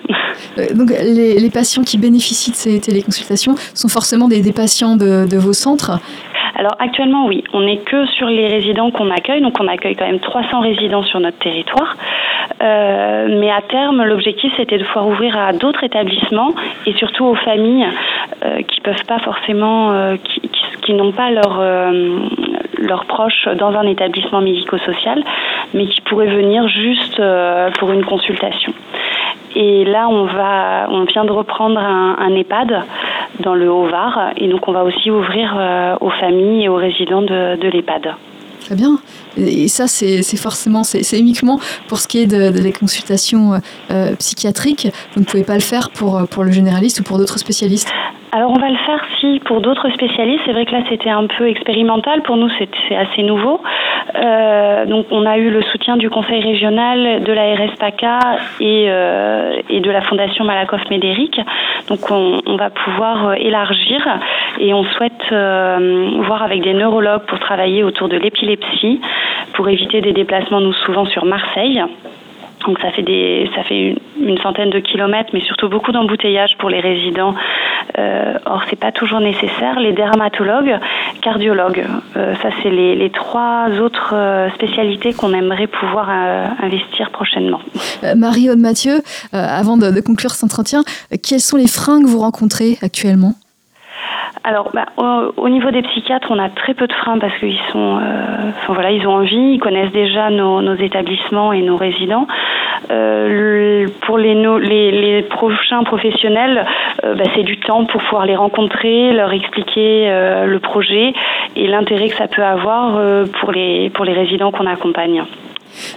Speaker 2: Donc les, patients qui bénéficient de ces téléconsultations sont forcément des, patients de, de, vos centres
Speaker 7: alors actuellement, oui, on n'est que sur les résidents qu'on accueille, donc on accueille quand même 300 résidents sur notre territoire. Euh, mais à terme, l'objectif c'était de pouvoir ouvrir à d'autres établissements et surtout aux familles euh, qui peuvent pas forcément, euh, qui, qui, n'ont pas leur leurs proches dans un établissement médico-social, mais qui pourraient venir juste pour une consultation. Et là, on, va, on vient de reprendre un, EHPAD dans le Haut-Var, et donc on va aussi ouvrir aux familles et aux résidents de, de l'EHPAD.
Speaker 2: Très bien. Et ça, c'est forcément, c'est uniquement pour ce qui est de, des consultations euh, psychiatriques. Vous ne pouvez pas le faire pour, pour le généraliste ou pour d'autres spécialistes
Speaker 7: alors on va le faire si pour d'autres spécialistes. C'est vrai que là c'était un peu expérimental. Pour nous c'est assez nouveau. Euh, donc on a eu le soutien du Conseil régional, de la RSPACA et, euh, et de la Fondation Malakoff Médéric. Donc on, on, va pouvoir élargir et on souhaite voir avec des neurologues pour travailler autour de l'épilepsie, pour éviter des déplacements, nous, souvent sur Marseille. Donc ça fait des, ça fait une, centaine de kilomètres, mais surtout beaucoup d'embouteillages pour les résidents. Euh, or c'est pas toujours nécessaire. Les dermatologues, cardiologues, euh, ça c'est les, les, trois autres euh, spécialités qu'on aimerait pouvoir euh, investir prochainement.
Speaker 2: Marie-Aude Mathieu, avant de, de conclure cet entretien, quels sont les freins que vous rencontrez actuellement?
Speaker 7: Alors, bah, au, niveau des psychiatres, on a très peu de freins parce qu'ils sont, euh, voilà, ils ont envie, ils connaissent déjà nos, établissements et nos résidents. Euh, pour les, les, prochains professionnels, euh, bah, c'est du temps pour pouvoir les rencontrer, leur expliquer le projet et l'intérêt que ça peut avoir pour les pour les résidents qu'on accompagne.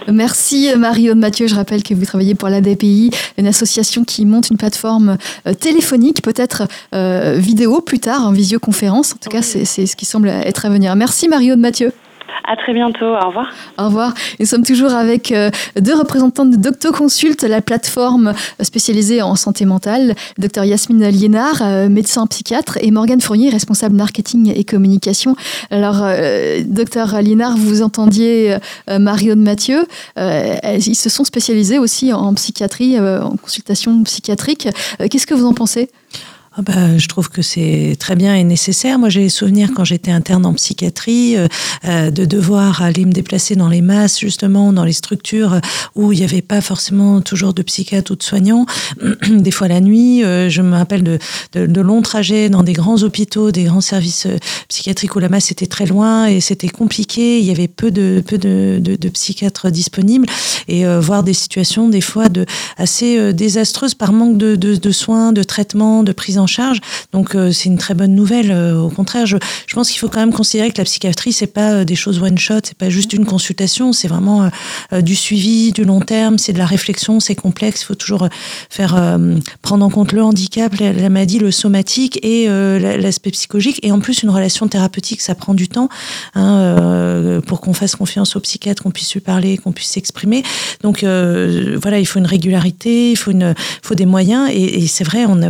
Speaker 2: Merci Marie-Aude Mathieu. Je rappelle que vous travaillez pour l'ADPI, une association qui monte une plateforme euh, téléphonique, peut-être euh, vidéo plus tard, en visioconférence. En tout cas, c'est ce qui semble être à venir. Merci Marie-Aude Mathieu.
Speaker 7: À très bientôt. Au revoir.
Speaker 2: Au revoir. Nous sommes toujours avec euh, deux représentants de DoctoConsult, la plateforme spécialisée en santé mentale. Docteur Yasmine Liénard, euh, médecin psychiatre, et Morgane Fournier, responsable marketing et communication. Alors, euh, docteur Liénard, vous entendiez Mario de Mathieu. ils se sont spécialisés aussi en psychiatrie, en consultation psychiatrique. Qu'est-ce que vous en pensez?
Speaker 3: Ah bah, je trouve que c'est très bien et nécessaire. Moi, j'ai les souvenirs quand j'étais interne en psychiatrie euh, euh, de devoir aller me déplacer dans les masses, justement, dans les structures où il n'y avait pas forcément toujours de psychiatre ou de soignants. Des fois la nuit, euh, je me rappelle de, de, longs trajets dans des grands hôpitaux, des grands services psychiatriques où la masse était très loin et c'était compliqué. Il y avait peu de peu de, psychiatres disponibles et voir des situations des fois de assez désastreuses par manque de, soins, de traitement, de prise en charge. Donc euh, c'est une très bonne nouvelle. Euh, au contraire, je, pense qu'il faut quand même considérer que la psychiatrie c'est pas euh, des choses one shot, c'est pas juste une consultation, c'est vraiment du suivi du long terme, c'est de la réflexion, c'est complexe. Il faut toujours faire prendre en compte le handicap, la, maladie, le somatique et l'aspect psychologique et en plus une relation thérapeutique, ça prend du temps hein, pour qu'on fasse confiance au psychiatre, qu'on puisse lui parler, qu'on puisse s'exprimer. Donc voilà, il faut une régularité, il faut une, faut des moyens et, et c'est vrai, on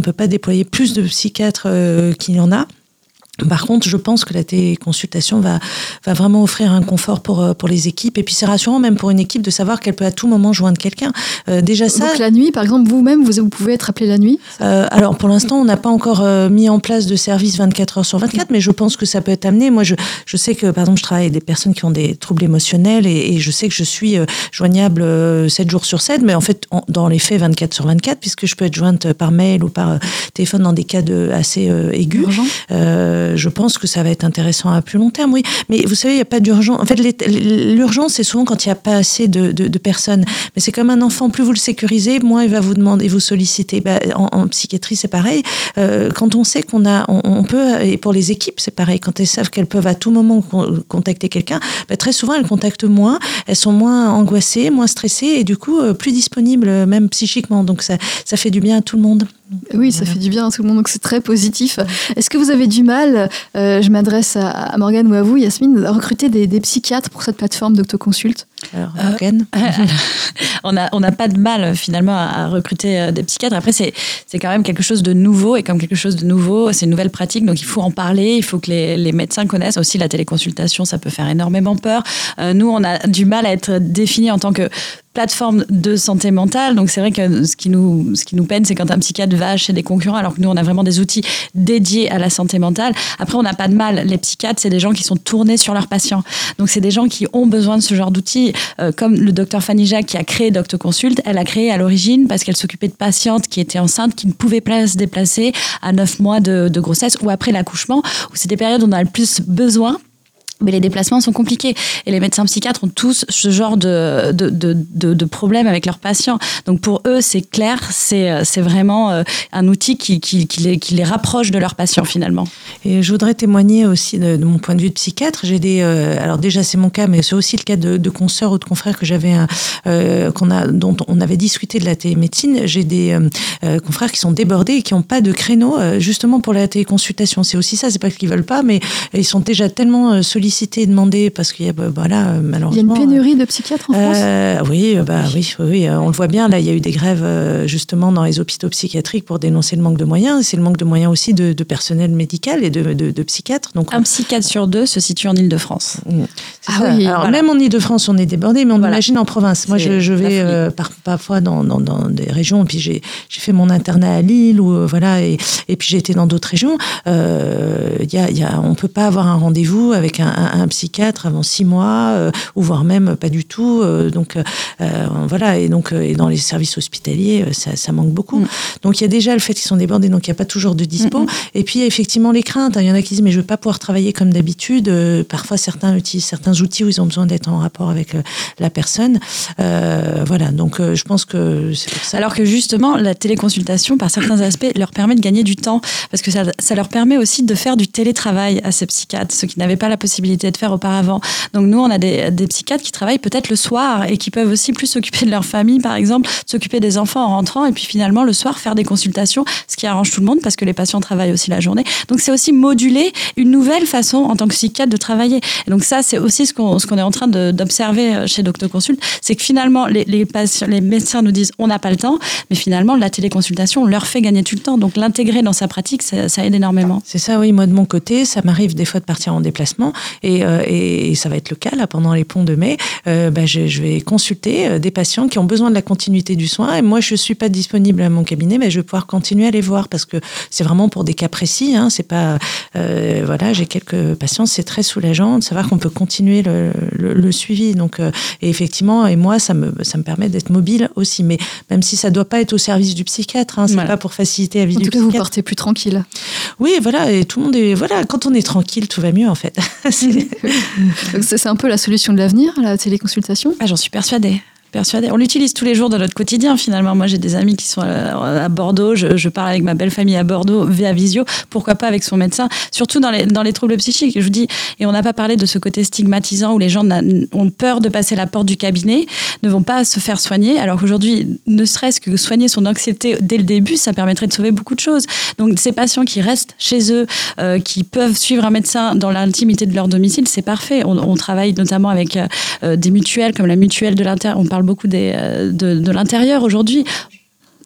Speaker 3: on peut pas déployer plus de psychiatres euh, qu'il y en a. Par contre, je pense que la téléconsultation va, va vraiment offrir un confort pour, euh, pour les équipes. Et puis, c'est rassurant même pour une équipe de savoir qu'elle peut à tout moment joindre quelqu'un.
Speaker 2: Euh, déjà ça. Donc, la nuit, par exemple, vous-même, vous, vous pouvez être appelé la nuit
Speaker 3: euh, Alors, pour l'instant, on n'a pas encore mis en place de service 24 heures sur 24, mais je pense que ça peut être amené. Moi, je, je sais que, par exemple, je travaille avec des personnes qui ont des troubles émotionnels et, je sais que je suis joignable 7 jours sur 7, mais en fait, dans les faits, 24 sur 24, puisque je peux être jointe par mail ou par téléphone dans des cas de, assez aigus je pense que ça va être intéressant à plus long terme, oui. Mais vous savez, il n'y a pas d'urgence. En fait, l'urgence, c'est souvent quand il n'y a pas assez de, de, personnes. Mais c'est comme un enfant, plus vous le sécurisez, moins il va vous demander, vous solliciter. Bah, en, psychiatrie, c'est pareil. Euh, quand on sait qu'on a, on, peut, et pour les équipes, c'est pareil. Quand elles savent qu'elles peuvent à tout moment contacter quelqu'un, bah, très souvent, elles contactent moins, elles sont moins angoissées, moins stressées et du coup, euh, plus disponibles, même psychiquement. Donc, ça, ça fait du bien à tout le monde.
Speaker 2: Oui, ça fait du bien à tout le monde, donc c'est très positif. Est-ce que vous avez du mal, euh, je m'adresse à, Morgane ou à vous, Yasmine, recruter des, psychiatres pour cette plateforme d'Octoconsult
Speaker 3: Alors, euh,
Speaker 5: On n'a on pas de mal finalement à, recruter euh, des psychiatres. Après, c'est quand même quelque chose de nouveau, et comme quelque chose de nouveau, c'est une nouvelle pratique, donc il faut en parler, il faut que les, les, médecins connaissent aussi la téléconsultation, ça peut faire énormément peur. nous, on a du mal à être définis en tant que plateforme de santé mentale. Donc c'est vrai que ce qui nous, ce qui nous peine, c'est quand un psychiatre va chez des concurrents, alors que nous, on a vraiment des outils dédiés à la santé mentale. Après, on n'a pas de mal. Les psychiatres, c'est des gens qui sont tournés sur leurs patients. Donc c'est des gens qui ont besoin de ce genre d'outils, euh, comme le docteur Fanny Jacques qui a créé Consult. Elle a créé à l'origine parce qu'elle s'occupait de patientes qui étaient enceintes, qui ne pouvaient pas se déplacer à neuf mois de, de grossesse ou après l'accouchement, où c'est des périodes où on a le plus besoin mais les déplacements sont compliqués. Et les médecins psychiatres ont tous ce genre de, de, de, de, problèmes avec leurs patients. Donc pour eux, c'est clair, c'est, c'est vraiment euh, un outil qui, qui, les, qui les rapproche de leurs patients finalement.
Speaker 3: Et je voudrais témoigner aussi de, mon point de vue de psychiatre. J'ai des, euh, alors déjà c'est mon cas, mais c'est aussi le cas de, consoeurs ou de confrères que j'avais, euh, dont on avait discuté de la télémédecine. J'ai des confrères qui sont débordés et qui n'ont pas de créneau justement pour la téléconsultation. C'est aussi ça, c'est pas qu'ils veulent pas, mais ils sont déjà tellement sollicités sollicité, demandé parce qu'il y a, bah, voilà, malheureusement.
Speaker 2: Il y a une pénurie de psychiatres en France.
Speaker 3: Euh, oui, bah oui, oui, on le voit bien. Là, il y a eu des grèves euh, justement dans les hôpitaux psychiatriques pour dénoncer le manque de moyens. C'est le manque de moyens aussi de, personnel médical et de, de, psychiatres.
Speaker 5: Donc un psychiatre sur deux se situe en Île-de-France.
Speaker 3: Mmh. Ah oui, Alors même en Île-de-France, on est débordé, mais on imagine en province. Moi, je, je vais euh, parfois dans, dans, dans, des régions, et puis j'ai fait mon internat à Lille, ou voilà, et, et puis j'ai été dans d'autres régions. Il y a, y a, on peut pas avoir un rendez-vous avec un, un, psychiatre avant six mois, euh, ou voire même pas du tout. Euh, donc euh, voilà, et donc et dans les services hospitaliers, ça, ça manque beaucoup. Mm. Donc il y a déjà le fait qu'ils sont débordés, donc il n'y a pas toujours de dispo. Et puis effectivement les craintes. Hein. Il y en a qui disent mais je veux pas pouvoir travailler comme d'habitude. parfois certains utilisent certains outils où ils ont besoin d'être en rapport avec la personne. voilà, donc je pense que c'est pour ça.
Speaker 5: Alors que justement la téléconsultation, par certains aspects, leur permet de gagner du temps parce que ça, ça leur permet aussi de faire du télétravail à ces psychiatres, ceux qui n'avaient pas la possibilité de faire auparavant. Donc nous, on a des, psychiatres qui travaillent peut-être le soir et qui peuvent aussi plus s'occuper de leur famille, par exemple, s'occuper des enfants en rentrant et puis finalement le soir faire des consultations, ce qui arrange tout le monde parce que les patients travaillent aussi la journée. Donc c'est aussi moduler une nouvelle façon en tant que psychiatre de travailler. Et donc ça, c'est aussi ce qu'on qu'on est en train d'observer euh, chez Docteur Consult, c'est que finalement les, les, médecins nous disent on n'a pas le temps, mais finalement la téléconsultation leur fait gagner tout le temps. Donc l'intégrer dans sa pratique, ça aide énormément.
Speaker 3: C'est ça, oui. Moi de mon côté, ça m'arrive des fois de partir en déplacement euh, et, et, ça va être le cas là pendant les ponts de mai, euh, bah, je, je, vais consulter euh, des patients qui ont besoin de la continuité du soin. Et moi, je suis pas disponible à mon cabinet, mais je vais pouvoir continuer à les voir parce que c'est vraiment pour des cas précis. Hein, c'est pas, voilà, j'ai quelques patients, c'est très soulageant de savoir qu'on peut continuer le, le, le suivi. Donc, et effectivement, et moi, ça me, ça me permet d'être mobile aussi. Mais même si ça doit pas être au service du psychiatre, hein, c'est pas pour faciliter la vie
Speaker 2: en
Speaker 3: du
Speaker 2: tout cas,
Speaker 3: psychiatre.
Speaker 2: vous partez plus tranquille.
Speaker 3: Oui, voilà, et tout le monde est, voilà, quand on est tranquille, tout va mieux en fait.
Speaker 2: c'est un peu la solution de l'avenir, la téléconsultation?
Speaker 5: Ah, J'en suis persuadée. On l'utilise tous les jours dans notre quotidien finalement. Moi j'ai des amis qui sont à, Bordeaux, je, parle avec ma belle famille à Bordeaux via visio, pourquoi pas avec son médecin, surtout dans les, dans les troubles psychiques. Je vous dis, et on n'a pas parlé de ce côté stigmatisant où les gens ont peur de passer la porte du cabinet, ne vont pas se faire soigner, alors qu'aujourd'hui, ne serait-ce que soigner son anxiété dès le début, ça permettrait de sauver beaucoup de choses. Donc ces patients qui restent chez eux, euh, qui peuvent suivre un médecin dans l'intimité de leur domicile, c'est parfait. On, travaille notamment avec euh, des mutuelles comme la mutuelle de l'Inter, on parle beaucoup euh, de, de l'intérieur aujourd'hui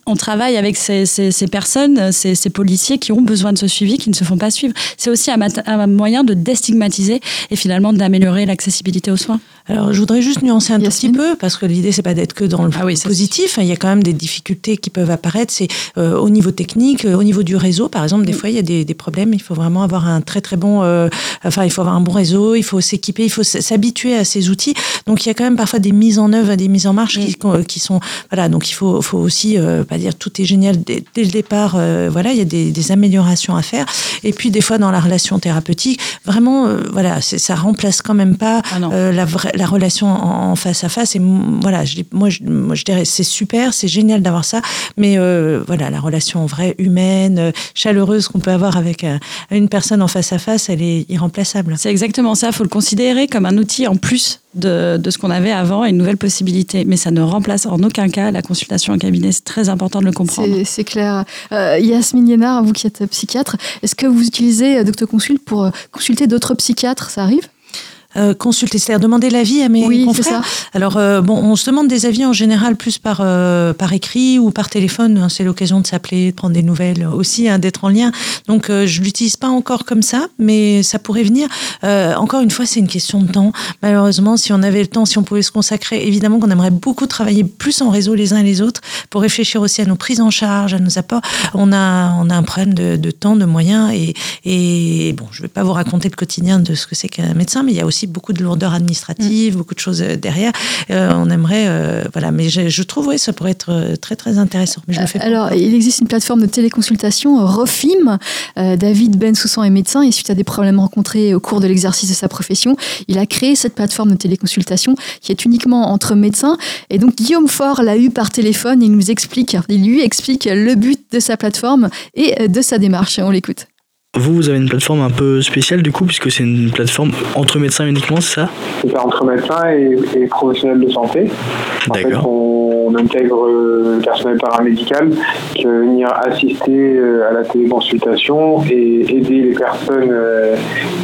Speaker 5: on travaille avec ces, ces, personnes, ces, ces, policiers qui ont besoin de ce suivi, qui ne se font pas suivre. C'est aussi un, un, moyen de déstigmatiser et finalement d'améliorer l'accessibilité aux soins.
Speaker 3: Alors, je voudrais juste nuancer un tout petit peu, parce que l'idée, c'est pas d'être que dans le ah oui, positif. Il y a quand même des difficultés qui peuvent apparaître. C'est euh, au niveau technique, euh, au niveau du réseau, par exemple, des mm. fois, il y a des, des, problèmes. Il faut vraiment avoir un très, très bon, euh, enfin, il faut avoir un bon réseau, il faut s'équiper, il faut s'habituer à ces outils. Donc, il y a quand même parfois des mises en œuvre, des mises en marche qui, mm. qui, sont, voilà. Donc, il faut, faut aussi, pas dire tout est génial dès, dès le départ. voilà, il y a des, des, améliorations à faire. Et puis, des fois, dans la relation thérapeutique, vraiment, voilà, ça remplace quand même pas ah la vraie la relation en, face à face. Et voilà, je, moi, je, moi, je dirais c'est super, c'est génial d'avoir ça, mais euh, voilà, la relation vraie, humaine, euh, chaleureuse qu'on peut avoir avec euh, une personne en face à face, elle est irremplaçable.
Speaker 5: C'est exactement ça. Il faut le considérer comme un outil en plus de, de, ce qu'on avait avant et une nouvelle possibilité. Mais ça ne remplace en aucun cas la consultation en cabinet. C'est très important de le comprendre.
Speaker 2: C'est clair. Euh, Yasmine Yénard, vous qui êtes psychiatre, est-ce que vous utilisez Docteur Consult pour consulter d'autres psychiatres? Ça arrive?
Speaker 3: Euh, consulter, c'est-à-dire demander l'avis à mes
Speaker 2: oui,
Speaker 3: confrères. Ça. Alors euh, bon, on se demande des avis en général plus par euh, par écrit ou par téléphone. Hein, c'est l'occasion de s'appeler, de prendre des nouvelles aussi, hein, d'être en lien. Donc euh, je l'utilise pas encore comme ça, mais ça pourrait venir. Euh, encore une fois, c'est une question de temps. Malheureusement, si on avait le temps, si on pouvait se consacrer, évidemment qu'on aimerait beaucoup travailler plus en réseau les uns et les autres pour réfléchir aussi à nos prises en charge, à nos apports. On a on a un problème de, de temps, de moyens et et bon, je vais pas vous raconter le quotidien de ce que c'est qu'un médecin, mais il y a aussi aussi beaucoup de lourdeur administrative, mm. beaucoup de choses derrière. on aimerait, voilà, mais je, trouve, oui, ça pourrait être très, très intéressant. Mais je fais
Speaker 2: Alors, il existe une plateforme de téléconsultation, Refim. David Ben Soussan est médecin et suite à des problèmes rencontrés au cours de l'exercice de sa profession, il a créé cette plateforme de téléconsultation qui est uniquement entre médecins. Et donc, Guillaume Faure l'a eu par téléphone. Il nous explique, il lui explique le but de sa plateforme et de sa démarche. On l'écoute.
Speaker 8: Vous, vous avez une plateforme un peu spéciale du coup, puisque c'est une plateforme entre médecins uniquement, c'est ça?
Speaker 9: C'est ça, entre médecins et, professionnels de santé. D'accord. on, intègre le personnel paramédical qui va venir assister euh, à la téléconsultation et aider les personnes euh,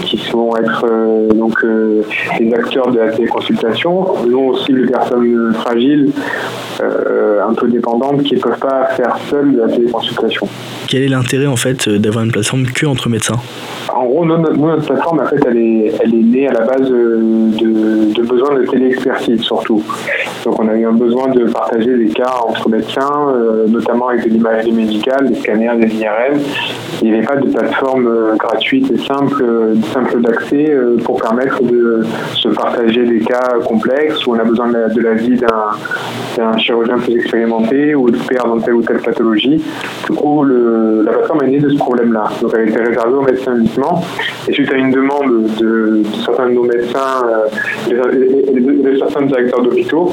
Speaker 9: qui vont être euh, donc les acteurs de la téléconsultation. Nous aussi les personnes fragiles, un peu dépendantes, qui ne peuvent pas faire seules de la téléconsultation.
Speaker 8: Quel est l'intérêt en fait d'avoir une plateforme que entre médecins
Speaker 9: En gros, notre, plateforme, en fait, elle est, elle est née à la base de, de besoins de téléexpertise surtout. Donc on a eu un besoin de partager des cas entre médecins, euh, notamment avec de l'imagerie médicale, des scanners, des IRM. Il n'y avait pas de plateforme euh, gratuite et simple, simple d'accès euh, pour permettre de se partager des cas complexes où on a besoin de l'avis d'un chirurgien plus expérimenté ou expert dans telle ou telle pathologie. Du coup, la plateforme est née de ce problème-là. Donc réservée aux médecins uniquement. Et suite à une demande de, certains de nos médecins et de, certains directeurs d'hôpitaux,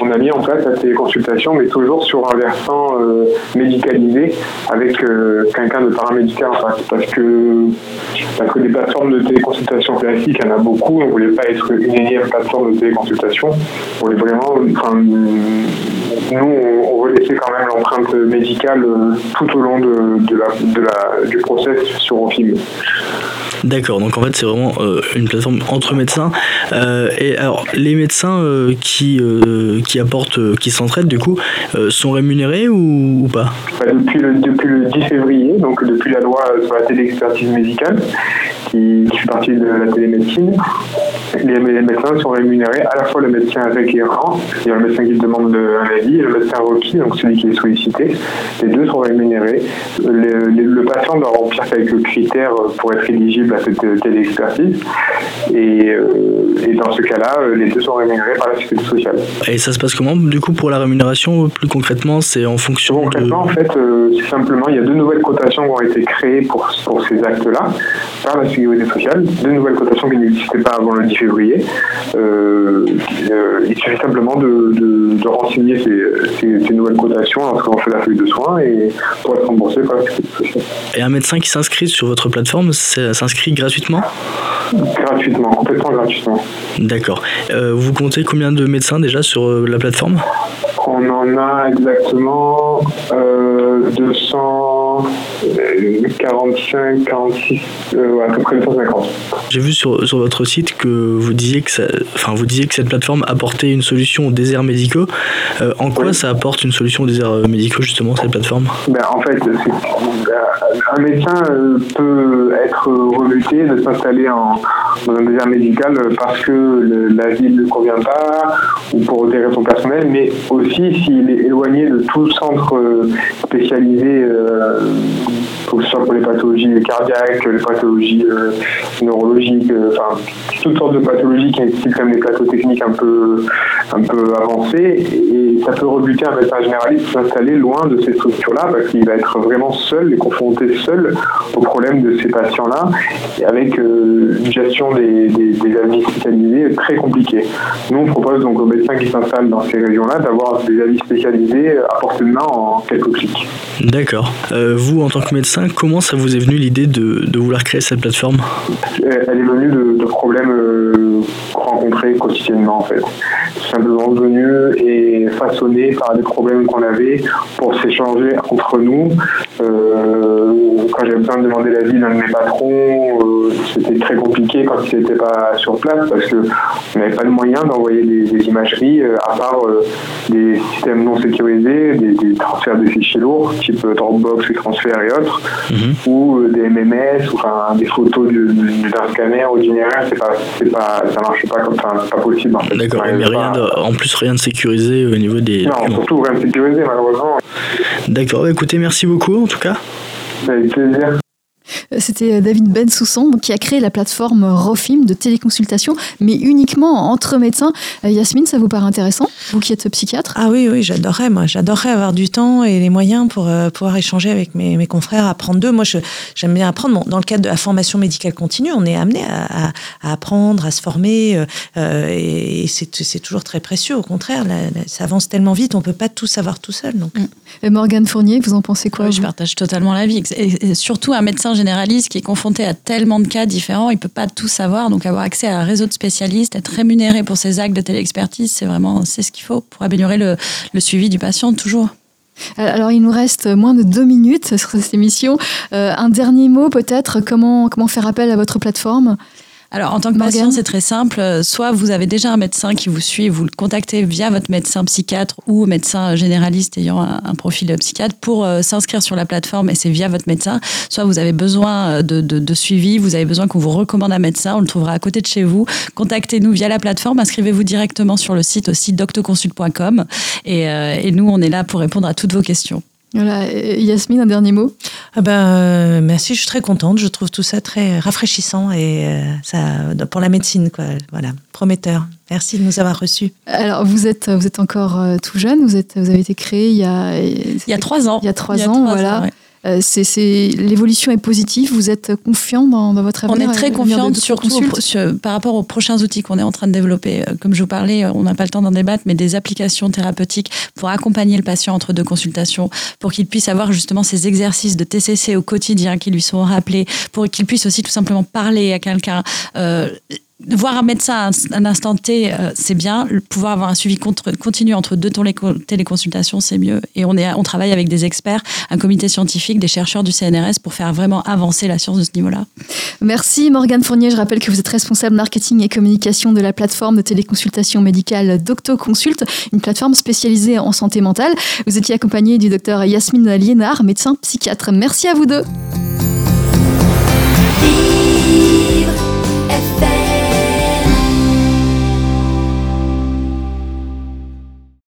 Speaker 9: on a mis en place la téléconsultation, mais toujours sur un versant euh, médicalisé avec euh, quelqu'un de paramédical. En fait, parce que, parce que des plateformes de téléconsultation classiques, il y en a beaucoup, on ne voulait pas être une énième plateforme de téléconsultation, on voulait vraiment, nous, on, veut laisser quand même l'empreinte médicale euh, tout au long de, de, la, de la, du process sur OFIM.
Speaker 8: D'accord, donc en fait c'est vraiment euh, une plateforme entre médecins. Euh, et alors les médecins euh, qui, qui apportent, qui s'entraident du coup, sont rémunérés ou, pas?
Speaker 9: Bah, depuis, le, depuis le 10 février, donc depuis la loi sur la téléexpertise médicale, qui, qui fait partie de la télémédecine, les, médecins sont rémunérés à la fois le médecin requérant, il y a le médecin qui demande un avis, et le médecin requis, donc celui qui est sollicité. Les deux sont rémunérés. Le, le patient doit remplir quelques critères pour être éligible à cette euh, téléexpertise. Et, euh, et dans ce cas-là, euh, les deux sont rémunérés par la sécurité sociale.
Speaker 8: Et ça se passe comment Du coup, pour la rémunération, plus concrètement, c'est en fonction
Speaker 9: Concrètement, en fait, c'est simplement, il y a deux nouvelles cotations qui ont été créées pour, pour ces actes-là par la sécurité sociale. Deux nouvelles cotations qui n'existaient pas avant le 10 février. il suffit simplement de, de, renseigner ces, ces, nouvelles cotations lorsqu'on fait la feuille de soins et pour être remboursé par la sécurité sociale.
Speaker 8: Et un médecin qui s'inscrit sur votre plateforme, s'inscrit gratuitement?
Speaker 9: Gratuitement, complètement gratuitement.
Speaker 8: D'accord. Euh, vous comptez combien de médecins déjà sur euh, la plateforme?
Speaker 9: On en a exactement euh, 245, 46, euh, à peu près 250.
Speaker 8: J'ai vu sur, sur, votre site que vous disiez que, ça, enfin, vous disiez que cette plateforme apportait une solution aux déserts médicaux. en quoi ça apporte une solution aux déserts médicaux justement cette plateforme?
Speaker 9: Ben, En fait, un médecin peut être rebuté de s'installer en, dans un désert médical parce que la ville ne convient pas ou pour des raisons personnelles, mais aussi s'il est éloigné de tout centre euh, spécialisé, euh, que ce soit pour les pathologies cardiaques, les pathologies euh, neurologiques, enfin toutes sortes de pathologies qui nécessitent quand des plateaux techniques un peu, un peu avancés. Et ça peut rebuter un médecin généraliste s'installer loin de ces structures-là parce qu'il va être vraiment seul et confronté seul aux problèmes de ces patients-là, avec une gestion des, des, avis spécialisés très compliquée. Nous, on propose donc aux médecins qui s'installent dans ces régions-là d'avoir des avis spécialisés à portée de main en quelques clics.
Speaker 8: D'accord. Euh, vous, en tant que médecin, comment ça vous est venu l'idée de, de, vouloir créer cette plateforme?
Speaker 9: Elle est venue de, de problèmes euh, rencontrés quotidiennement, en fait. Simplement venue et façonnée par des problèmes qu'on avait pour s'échanger entre nous. Euh, quand j'avais besoin de demander l'avis d'un de mes patrons, euh, c'était très compliqué quand il n'était pas sur place parce qu'on n'avait pas de moyen d'envoyer des, imageries euh, à part des systèmes non sécurisés, des, transferts de fichiers lourds, type Dropbox, transferts et autres, mhm. ou des MMS, ou enfin des photos d'un scanner d'une c'est pas, pas, ça marche pas comme ça, c'est pas possible. En fait.
Speaker 8: D'accord, mais rien en plus rien de sécurisé au niveau des.
Speaker 9: Non, surtout rien de sécurisé malheureusement.
Speaker 8: D'accord, bah, écoutez, merci beaucoup en tout cas.
Speaker 9: Avec plaisir.
Speaker 2: C'était David Bensoussan qui a créé la plateforme Rofim de téléconsultation, mais uniquement entre médecins. Yasmine, ça vous paraît intéressant Vous qui êtes psychiatre?
Speaker 3: Ah oui, oui, j'adorerais. Moi, j'adorerais avoir du temps et les moyens pour pouvoir échanger avec mes, mes confrères, apprendre d'eux. Moi, j'aime bien apprendre. dans le cadre de la formation médicale continue, on est amené à, apprendre, à se former, et, c'est toujours très précieux. Au contraire, ça avance tellement vite, on peut pas tout savoir tout seul. Donc. Mm.
Speaker 2: Et Morgane Fournier, vous en pensez quoi
Speaker 5: Je partage totalement l'avis. Et, surtout un médecin généraliste qui est confronté à tellement de cas différents, il peut pas tout savoir. Donc avoir accès à un réseau de spécialistes, être rémunéré pour ses actes de téléexpertise, c'est vraiment c'est ce qu'il faut pour améliorer le, suivi du patient toujours.
Speaker 2: Alors, il nous reste moins de deux minutes sur cette émission. Euh, un dernier mot, peut-être, comment, comment faire appel à votre plateforme?
Speaker 5: Alors, en tant que patient, c'est très simple. Soit vous avez déjà un médecin qui vous suit, vous le contactez via votre médecin psychiatre ou médecin généraliste ayant un, profil de psychiatre pour euh, s'inscrire sur la plateforme et c'est via votre médecin. Soit vous avez besoin euh, de, suivi, vous avez besoin qu'on vous recommande un médecin, on le trouvera à côté de chez vous. Contactez-nous via la plateforme, inscrivez-vous directement sur le site aussi doctoconsult.com et, euh, et nous, on est là pour répondre à toutes vos questions.
Speaker 2: Voilà. Yasmine, un dernier mot?
Speaker 3: Ah ben, euh, Merci, je suis très contente. Je trouve tout ça très rafraîchissant et euh, ça, pour la médecine, quoi. Voilà, prometteur. Merci de nous avoir reçus.
Speaker 2: Alors, vous êtes, vous êtes encore euh, tout jeune, vous, êtes, vous avez été créé il y a...
Speaker 5: Il y a trois ans.
Speaker 2: Il y a trois ans, voilà. Euh, c'est, l'évolution est positive. Vous êtes confiant dans, votre
Speaker 5: avenir On est très confiante, surtout par rapport aux prochains outils qu'on est en train de développer. Euh, comme je vous parlais, euh, on n'a pas le temps d'en débattre, mais des applications thérapeutiques pour accompagner le patient entre deux consultations, pour qu'il puisse avoir justement ces exercices de TCC au quotidien qui lui sont rappelés, pour qu'il puisse aussi tout simplement parler à quelqu'un voir un médecin à un instant T, euh, c'est bien. Pouvoir avoir un suivi continu entre deux téléconsultations, c'est mieux. Et on, est, on travaille avec des experts, un comité scientifique, des chercheurs du CNRS pour faire vraiment avancer la science de ce niveau-là.
Speaker 2: Merci Morgane Fournier. Je rappelle que vous êtes responsable marketing et communication de la plateforme de téléconsultation médicale DoctoConsult, une plateforme spécialisée en santé mentale. Vous étiez accompagné du docteur Yasmine Liénard, médecin psychiatre. Merci à vous deux.